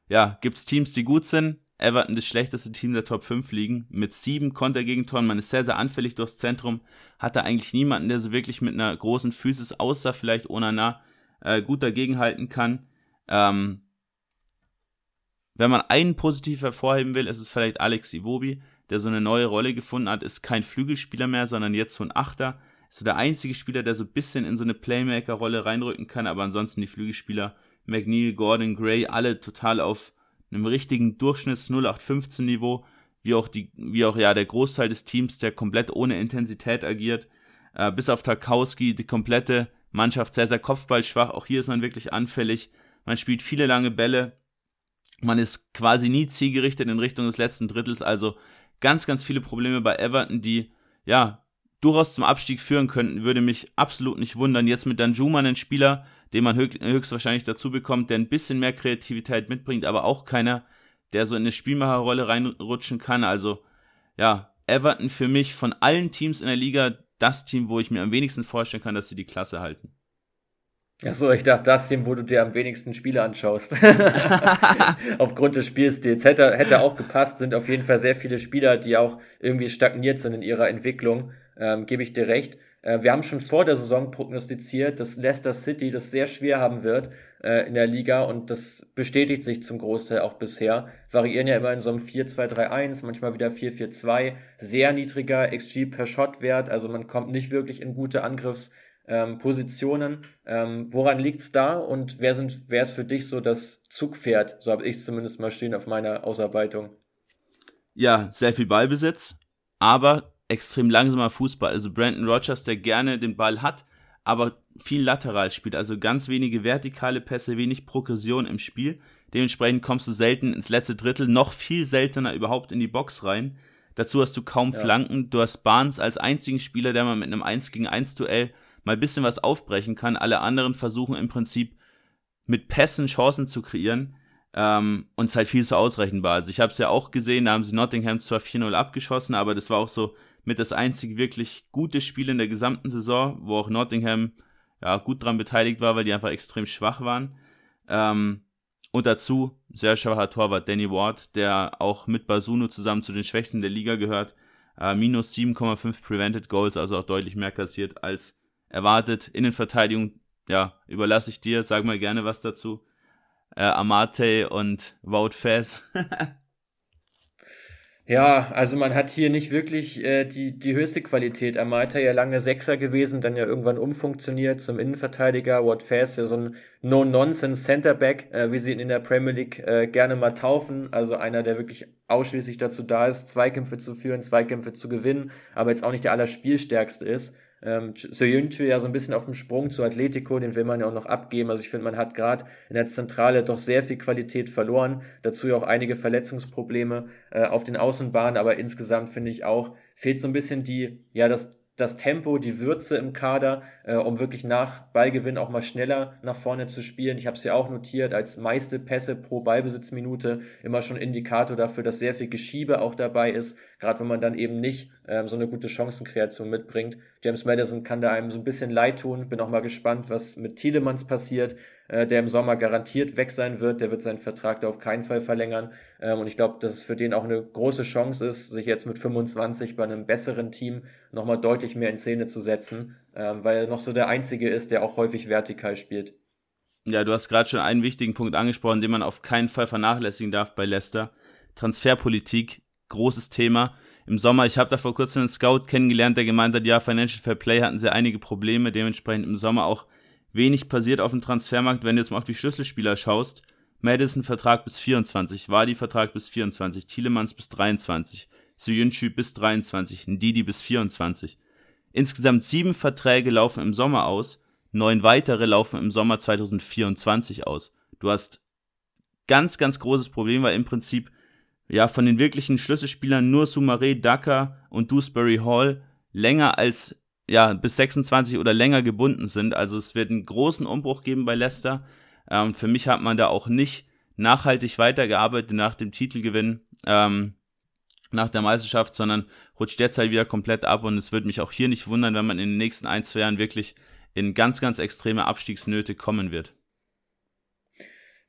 ja, gibt es Teams, die gut sind. Everton das schlechteste Team der Top 5 liegen, mit sieben Konter-Gegentoren. Man ist sehr, sehr anfällig durchs Zentrum. Hat da eigentlich niemanden, der so wirklich mit einer großen Physis, außer vielleicht Onana, äh, gut dagegenhalten kann. Ähm, wenn man einen positiv hervorheben will, ist es vielleicht Alex Iwobi, der so eine neue Rolle gefunden hat, ist kein Flügelspieler mehr, sondern jetzt so ein Achter ist so der einzige Spieler, der so ein bisschen in so eine Playmaker-Rolle reinrücken kann, aber ansonsten die Flügelspieler McNeil, Gordon, Gray, alle total auf einem richtigen Durchschnitts 0815 Niveau, wie auch die, wie auch ja der Großteil des Teams, der komplett ohne Intensität agiert, äh, bis auf Tarkowski, die komplette Mannschaft sehr, sehr kopfballschwach, auch hier ist man wirklich anfällig, man spielt viele lange Bälle, man ist quasi nie zielgerichtet in Richtung des letzten Drittels, also ganz, ganz viele Probleme bei Everton, die ja durchaus zum Abstieg führen könnten, würde mich absolut nicht wundern. Jetzt mit Danjuma einen Spieler, den man höchstwahrscheinlich dazu bekommt, der ein bisschen mehr Kreativität mitbringt, aber auch keiner, der so in eine Spielmacherrolle reinrutschen kann. Also ja, Everton für mich von allen Teams in der Liga das Team, wo ich mir am wenigsten vorstellen kann, dass sie die Klasse halten. Achso, ich dachte, das Team, wo du dir am wenigsten Spiele anschaust. Aufgrund des Spielstils. Hätte, hätte auch gepasst, sind auf jeden Fall sehr viele Spieler, die auch irgendwie stagniert sind in ihrer Entwicklung ähm, gebe ich dir recht. Äh, wir haben schon vor der Saison prognostiziert, dass Leicester City das sehr schwer haben wird äh, in der Liga und das bestätigt sich zum Großteil auch bisher. Variieren ja immer in so einem 4-2-3-1, manchmal wieder 4-4-2, sehr niedriger XG per Shot-Wert, also man kommt nicht wirklich in gute Angriffspositionen. Ähm, ähm, woran liegt's da und wer sind, wer ist für dich so das Zugpferd? So habe ich es zumindest mal stehen auf meiner Ausarbeitung. Ja, sehr viel Ballbesitz, aber extrem langsamer Fußball. Also Brandon Rogers, der gerne den Ball hat, aber viel lateral spielt, also ganz wenige vertikale Pässe, wenig Progression im Spiel. Dementsprechend kommst du selten ins letzte Drittel, noch viel seltener überhaupt in die Box rein. Dazu hast du kaum ja. Flanken. Du hast Barnes als einzigen Spieler, der mal mit einem 1 gegen 1 Duell mal ein bisschen was aufbrechen kann. Alle anderen versuchen im Prinzip mit Pässen Chancen zu kreieren. Ähm, und es ist halt viel zu ausrechenbar. Also ich habe es ja auch gesehen, da haben sie Nottingham zwar 4-0 abgeschossen, aber das war auch so mit das einzige wirklich gute Spiel in der gesamten Saison, wo auch Nottingham ja, gut dran beteiligt war, weil die einfach extrem schwach waren. Ähm, und dazu sehr schwacher Torwart Danny Ward, der auch mit Basunu zusammen zu den Schwächsten der Liga gehört. Äh, minus 7,5 Prevented Goals, also auch deutlich mehr kassiert als erwartet. Innenverteidigung, ja, überlasse ich dir, sag mal gerne was dazu. Äh, Amate und Wout Fez. Ja, also man hat hier nicht wirklich äh, die, die höchste Qualität. Amaita ja lange Sechser gewesen, dann ja irgendwann umfunktioniert zum Innenverteidiger. Watt Fast ja so ein No-Nonsense Centerback, äh, wie sie ihn in der Premier League äh, gerne mal taufen. Also einer, der wirklich ausschließlich dazu da ist, Zweikämpfe zu führen, Zweikämpfe zu gewinnen, aber jetzt auch nicht der allerspielstärkste ist. Ähm, Soyuncu ja so ein bisschen auf dem Sprung zu Atletico, den will man ja auch noch abgeben. Also ich finde, man hat gerade in der Zentrale doch sehr viel Qualität verloren. Dazu ja auch einige Verletzungsprobleme äh, auf den Außenbahnen, aber insgesamt finde ich auch, fehlt so ein bisschen die, ja, das, das Tempo, die Würze im Kader, äh, um wirklich nach Ballgewinn auch mal schneller nach vorne zu spielen. Ich habe es ja auch notiert, als meiste Pässe pro Ballbesitzminute immer schon Indikator dafür, dass sehr viel Geschiebe auch dabei ist, gerade wenn man dann eben nicht ähm, so eine gute Chancenkreation mitbringt. James Madison kann da einem so ein bisschen leid tun. Bin auch mal gespannt, was mit Tielemans passiert, äh, der im Sommer garantiert weg sein wird. Der wird seinen Vertrag da auf keinen Fall verlängern. Ähm, und ich glaube, dass es für den auch eine große Chance ist, sich jetzt mit 25 bei einem besseren Team nochmal deutlich mehr in Szene zu setzen, ähm, weil er noch so der Einzige ist, der auch häufig vertikal spielt. Ja, du hast gerade schon einen wichtigen Punkt angesprochen, den man auf keinen Fall vernachlässigen darf bei Leicester. Transferpolitik, großes Thema. Im Sommer, ich habe da vor kurzem einen Scout kennengelernt, der gemeint hat, ja, Financial Fair Play hatten sie einige Probleme, dementsprechend im Sommer auch wenig passiert auf dem Transfermarkt. Wenn du jetzt mal auf die Schlüsselspieler schaust, Madison Vertrag bis 24, Wadi Vertrag bis 24, Thielemanns bis 23, Suyunchu bis 23, Ndidi bis 24. Insgesamt sieben Verträge laufen im Sommer aus neun weitere laufen im Sommer 2024 aus. Du hast ganz, ganz großes Problem, weil im Prinzip ja von den wirklichen Schlüsselspielern nur Sumare, Daka und Dewsbury Hall länger als ja bis 26 oder länger gebunden sind. Also es wird einen großen Umbruch geben bei Leicester. Ähm, für mich hat man da auch nicht nachhaltig weitergearbeitet nach dem Titelgewinn, ähm, nach der Meisterschaft, sondern rutscht derzeit wieder komplett ab und es würde mich auch hier nicht wundern, wenn man in den nächsten ein, zwei Jahren wirklich in ganz, ganz extreme Abstiegsnöte kommen wird.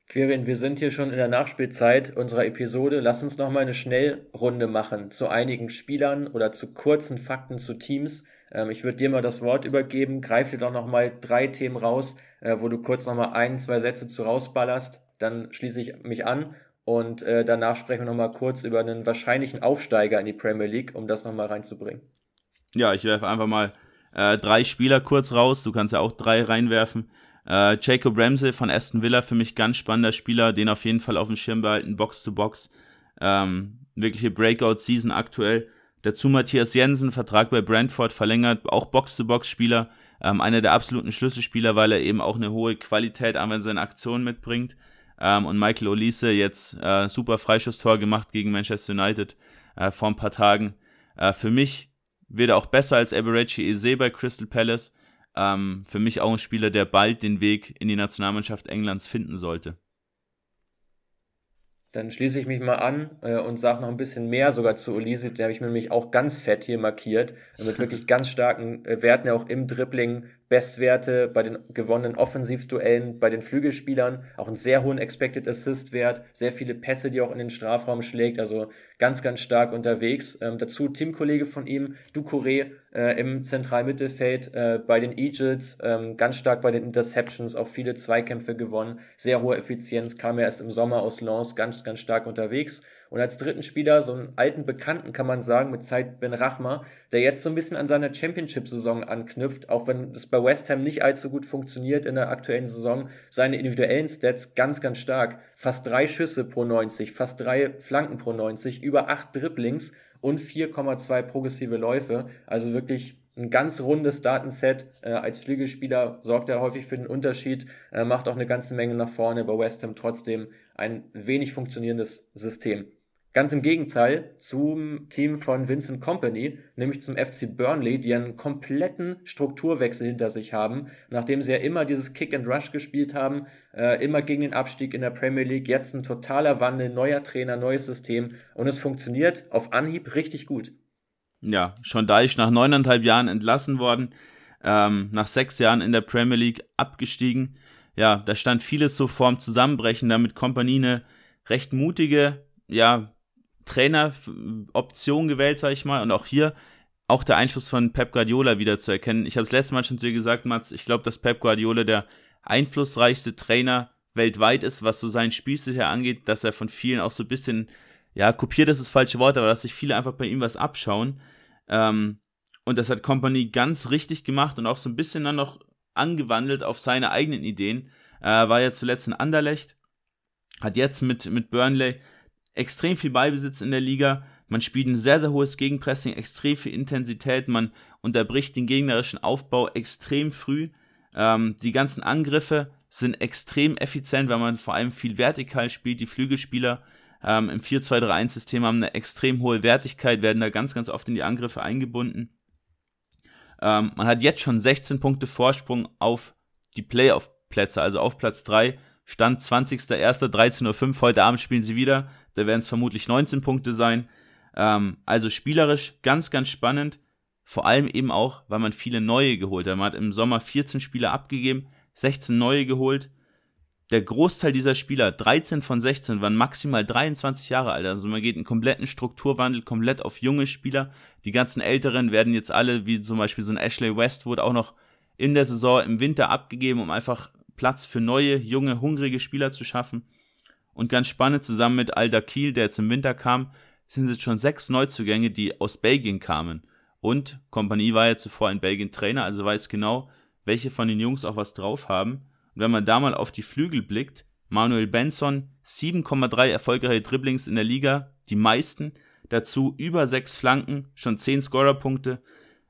Quirin, wir sind hier schon in der Nachspielzeit unserer Episode. Lass uns noch mal eine Schnellrunde machen zu einigen Spielern oder zu kurzen Fakten zu Teams. Ähm, ich würde dir mal das Wort übergeben. Greif dir doch noch mal drei Themen raus, äh, wo du kurz noch mal ein, zwei Sätze zu rausballerst. Dann schließe ich mich an und äh, danach sprechen wir noch mal kurz über einen wahrscheinlichen Aufsteiger in die Premier League, um das noch mal reinzubringen. Ja, ich werfe einfach mal äh, drei Spieler kurz raus, du kannst ja auch drei reinwerfen. Äh, Jacob Ramsey von Aston Villa, für mich ganz spannender Spieler, den auf jeden Fall auf dem Schirm behalten, Box to Box. Ähm, wirkliche Breakout-Season aktuell. Dazu Matthias Jensen, Vertrag bei Brentford verlängert, auch Box-to-Box-Spieler, ähm, einer der absoluten Schlüsselspieler, weil er eben auch eine hohe Qualität an seinen Aktionen mitbringt. Ähm, und Michael Olise jetzt äh, super Freischusstor gemacht gegen Manchester United äh, vor ein paar Tagen. Äh, für mich wird er auch besser als Eberechi Eze bei Crystal Palace. Ähm, für mich auch ein Spieler, der bald den Weg in die Nationalmannschaft Englands finden sollte. Dann schließe ich mich mal an äh, und sage noch ein bisschen mehr sogar zu Olise. Den habe ich mir nämlich auch ganz fett hier markiert. Mit wirklich ganz starken äh, Werten, auch im Dribbling Bestwerte bei den gewonnenen Offensivduellen, bei den Flügelspielern, auch einen sehr hohen Expected Assist Wert, sehr viele Pässe, die auch in den Strafraum schlägt, also ganz, ganz stark unterwegs. Ähm, dazu Teamkollege von ihm, Ducouré äh, im Zentralmittelfeld äh, bei den Eagles, ähm, ganz stark bei den Interceptions, auch viele Zweikämpfe gewonnen, sehr hohe Effizienz, kam er erst im Sommer aus Lens, ganz, ganz stark unterwegs. Und als dritten Spieler so einen alten Bekannten kann man sagen, mit Zeit Ben Rachma, der jetzt so ein bisschen an seiner Championship-Saison anknüpft, auch wenn es bei West Ham nicht allzu gut funktioniert in der aktuellen Saison. Seine individuellen Stats ganz, ganz stark. Fast drei Schüsse pro 90, fast drei Flanken pro 90, über acht Dribblings und 4,2 progressive Läufe. Also wirklich ein ganz rundes Datenset. Äh, als Flügelspieler sorgt er häufig für den Unterschied, äh, macht auch eine ganze Menge nach vorne. Bei West Ham trotzdem ein wenig funktionierendes System. Ganz im Gegenteil zum Team von Vincent Company, nämlich zum FC Burnley, die einen kompletten Strukturwechsel hinter sich haben, nachdem sie ja immer dieses Kick and Rush gespielt haben, äh, immer gegen den Abstieg in der Premier League, jetzt ein totaler Wandel, neuer Trainer, neues System und es funktioniert auf Anhieb richtig gut. Ja, schon da ich nach neuneinhalb Jahren entlassen worden, ähm, nach sechs Jahren in der Premier League abgestiegen. Ja, da stand vieles so vorm Zusammenbrechen, damit Company eine recht mutige, ja, Traineroption gewählt, sag ich mal. Und auch hier auch der Einfluss von Pep Guardiola wieder zu erkennen. Ich habe es letztes Mal schon zu dir gesagt, Mats, ich glaube, dass Pep Guardiola der einflussreichste Trainer weltweit ist, was so sein Spielstil her angeht, dass er von vielen auch so ein bisschen, ja, kopiert ist das falsche Wort, aber dass sich viele einfach bei ihm was abschauen. Ähm, und das hat Company ganz richtig gemacht und auch so ein bisschen dann noch angewandelt auf seine eigenen Ideen. Äh, war ja zuletzt in Anderlecht, hat jetzt mit, mit Burnley extrem viel Ballbesitz in der Liga. Man spielt ein sehr, sehr hohes Gegenpressing, extrem viel Intensität. Man unterbricht den gegnerischen Aufbau extrem früh. Ähm, die ganzen Angriffe sind extrem effizient, weil man vor allem viel vertikal spielt. Die Flügelspieler ähm, im 4-2-3-1-System haben eine extrem hohe Wertigkeit, werden da ganz, ganz oft in die Angriffe eingebunden. Ähm, man hat jetzt schon 16 Punkte Vorsprung auf die Playoff-Plätze, also auf Platz 3. Stand 20.01.13.05 Uhr. Heute Abend spielen sie wieder. Da werden es vermutlich 19 Punkte sein. Ähm, also spielerisch ganz, ganz spannend. Vor allem eben auch, weil man viele neue geholt hat. Man hat im Sommer 14 Spieler abgegeben, 16 neue geholt. Der Großteil dieser Spieler, 13 von 16, waren maximal 23 Jahre alt. Also man geht einen kompletten Strukturwandel komplett auf junge Spieler. Die ganzen Älteren werden jetzt alle, wie zum Beispiel so ein Ashley Westwood, auch noch in der Saison im Winter abgegeben, um einfach Platz für neue, junge, hungrige Spieler zu schaffen. Und ganz spannend, zusammen mit Alda Kiel, der jetzt im Winter kam, sind jetzt schon sechs Neuzugänge, die aus Belgien kamen. Und Kompanie war ja zuvor in Belgien Trainer, also weiß genau, welche von den Jungs auch was drauf haben. Und wenn man da mal auf die Flügel blickt, Manuel Benson, 7,3 erfolgreiche Dribblings in der Liga, die meisten. Dazu über sechs Flanken, schon zehn Scorerpunkte.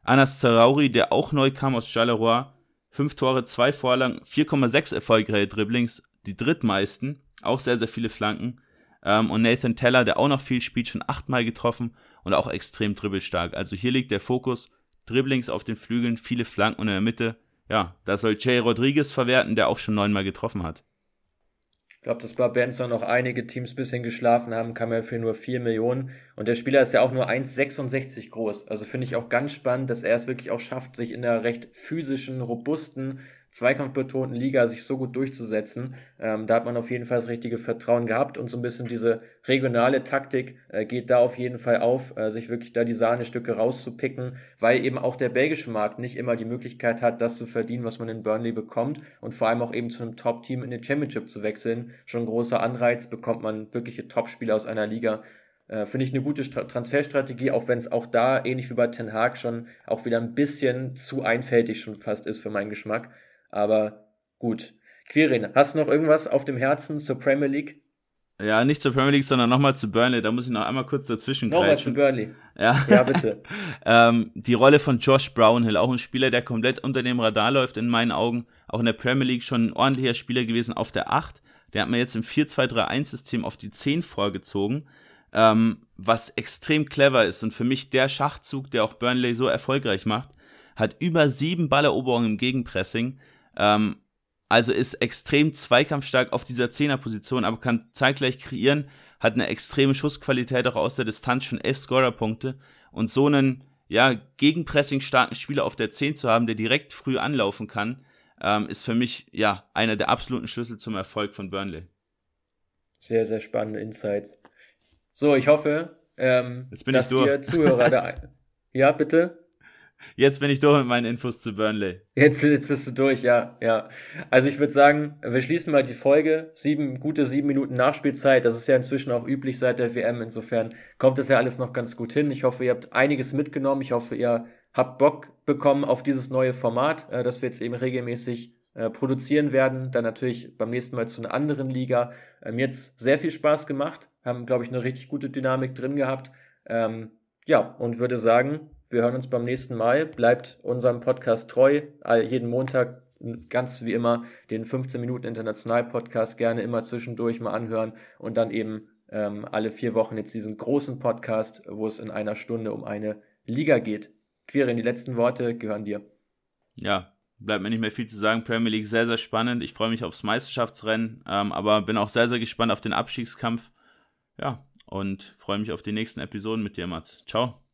Anas Zarauri, der auch neu kam aus Charleroi, fünf Tore, zwei Vorlagen, 4,6 erfolgreiche Dribblings, die drittmeisten, auch sehr, sehr viele Flanken. Ähm, und Nathan Teller, der auch noch viel spielt, schon achtmal getroffen und auch extrem dribbelstark. Also hier liegt der Fokus, Dribblings auf den Flügeln, viele Flanken und in der Mitte. Ja, da soll Jay Rodriguez verwerten, der auch schon neunmal getroffen hat. Ich glaube, dass bei Benson noch einige Teams ein bisschen geschlafen haben, kam er für nur 4 Millionen. Und der Spieler ist ja auch nur 1,66 groß. Also finde ich auch ganz spannend, dass er es wirklich auch schafft, sich in der recht physischen, robusten zweikampfbetonten Liga sich so gut durchzusetzen. Ähm, da hat man auf jeden Fall das richtige Vertrauen gehabt und so ein bisschen diese regionale Taktik äh, geht da auf jeden Fall auf, äh, sich wirklich da die Sahnestücke rauszupicken, weil eben auch der belgische Markt nicht immer die Möglichkeit hat, das zu verdienen, was man in Burnley bekommt und vor allem auch eben zu einem Top-Team in den Championship zu wechseln. Schon ein großer Anreiz, bekommt man wirkliche Top-Spieler aus einer Liga, äh, Finde ich eine gute Stra Transferstrategie, auch wenn es auch da, ähnlich wie bei Ten Hag, schon auch wieder ein bisschen zu einfältig schon fast ist für meinen Geschmack. Aber gut. Quirin, hast du noch irgendwas auf dem Herzen zur Premier League? Ja, nicht zur Premier League, sondern nochmal zu Burnley. Da muss ich noch einmal kurz dazwischen Nochmal zu Burnley. Ja, ja bitte. ähm, die Rolle von Josh Brownhill, auch ein Spieler, der komplett unter dem Radar läuft, in meinen Augen. Auch in der Premier League schon ein ordentlicher Spieler gewesen auf der 8. Der hat mir jetzt im 4-2-3-1-System auf die 10 vorgezogen, ähm, was extrem clever ist und für mich der Schachzug, der auch Burnley so erfolgreich macht. Hat über sieben Balleroberungen im Gegenpressing ähm, also ist extrem zweikampfstark auf dieser Zehnerposition, aber kann zeitgleich kreieren, hat eine extreme Schussqualität auch aus der Distanz, schon elf Scorerpunkte und so einen ja, gegenpressing starken Spieler auf der 10 zu haben, der direkt früh anlaufen kann, ähm, ist für mich ja einer der absoluten Schlüssel zum Erfolg von Burnley. Sehr, sehr spannende Insights. So, ich hoffe, ähm, dass ihr Zuhörer da. Ja, bitte. Jetzt bin ich durch mit meinen Infos zu Burnley. Jetzt, jetzt bist du durch, ja, ja. Also ich würde sagen, wir schließen mal die Folge. Sieben, gute sieben Minuten Nachspielzeit. Das ist ja inzwischen auch üblich seit der WM. Insofern kommt das ja alles noch ganz gut hin. Ich hoffe, ihr habt einiges mitgenommen. Ich hoffe, ihr habt Bock bekommen auf dieses neue Format, äh, das wir jetzt eben regelmäßig äh, produzieren werden. Dann natürlich beim nächsten Mal zu einer anderen Liga. Mir jetzt sehr viel Spaß gemacht. Haben, glaube ich, eine richtig gute Dynamik drin gehabt. Ähm, ja, und würde sagen, wir hören uns beim nächsten Mal. Bleibt unserem Podcast treu. Jeden Montag ganz wie immer den 15 Minuten International Podcast gerne immer zwischendurch mal anhören und dann eben ähm, alle vier Wochen jetzt diesen großen Podcast, wo es in einer Stunde um eine Liga geht. Quirin, die letzten Worte gehören dir. Ja, bleibt mir nicht mehr viel zu sagen. Premier League sehr, sehr spannend. Ich freue mich aufs Meisterschaftsrennen, ähm, aber bin auch sehr, sehr gespannt auf den Abstiegskampf. Ja, und freue mich auf die nächsten Episoden mit dir, Mats. Ciao.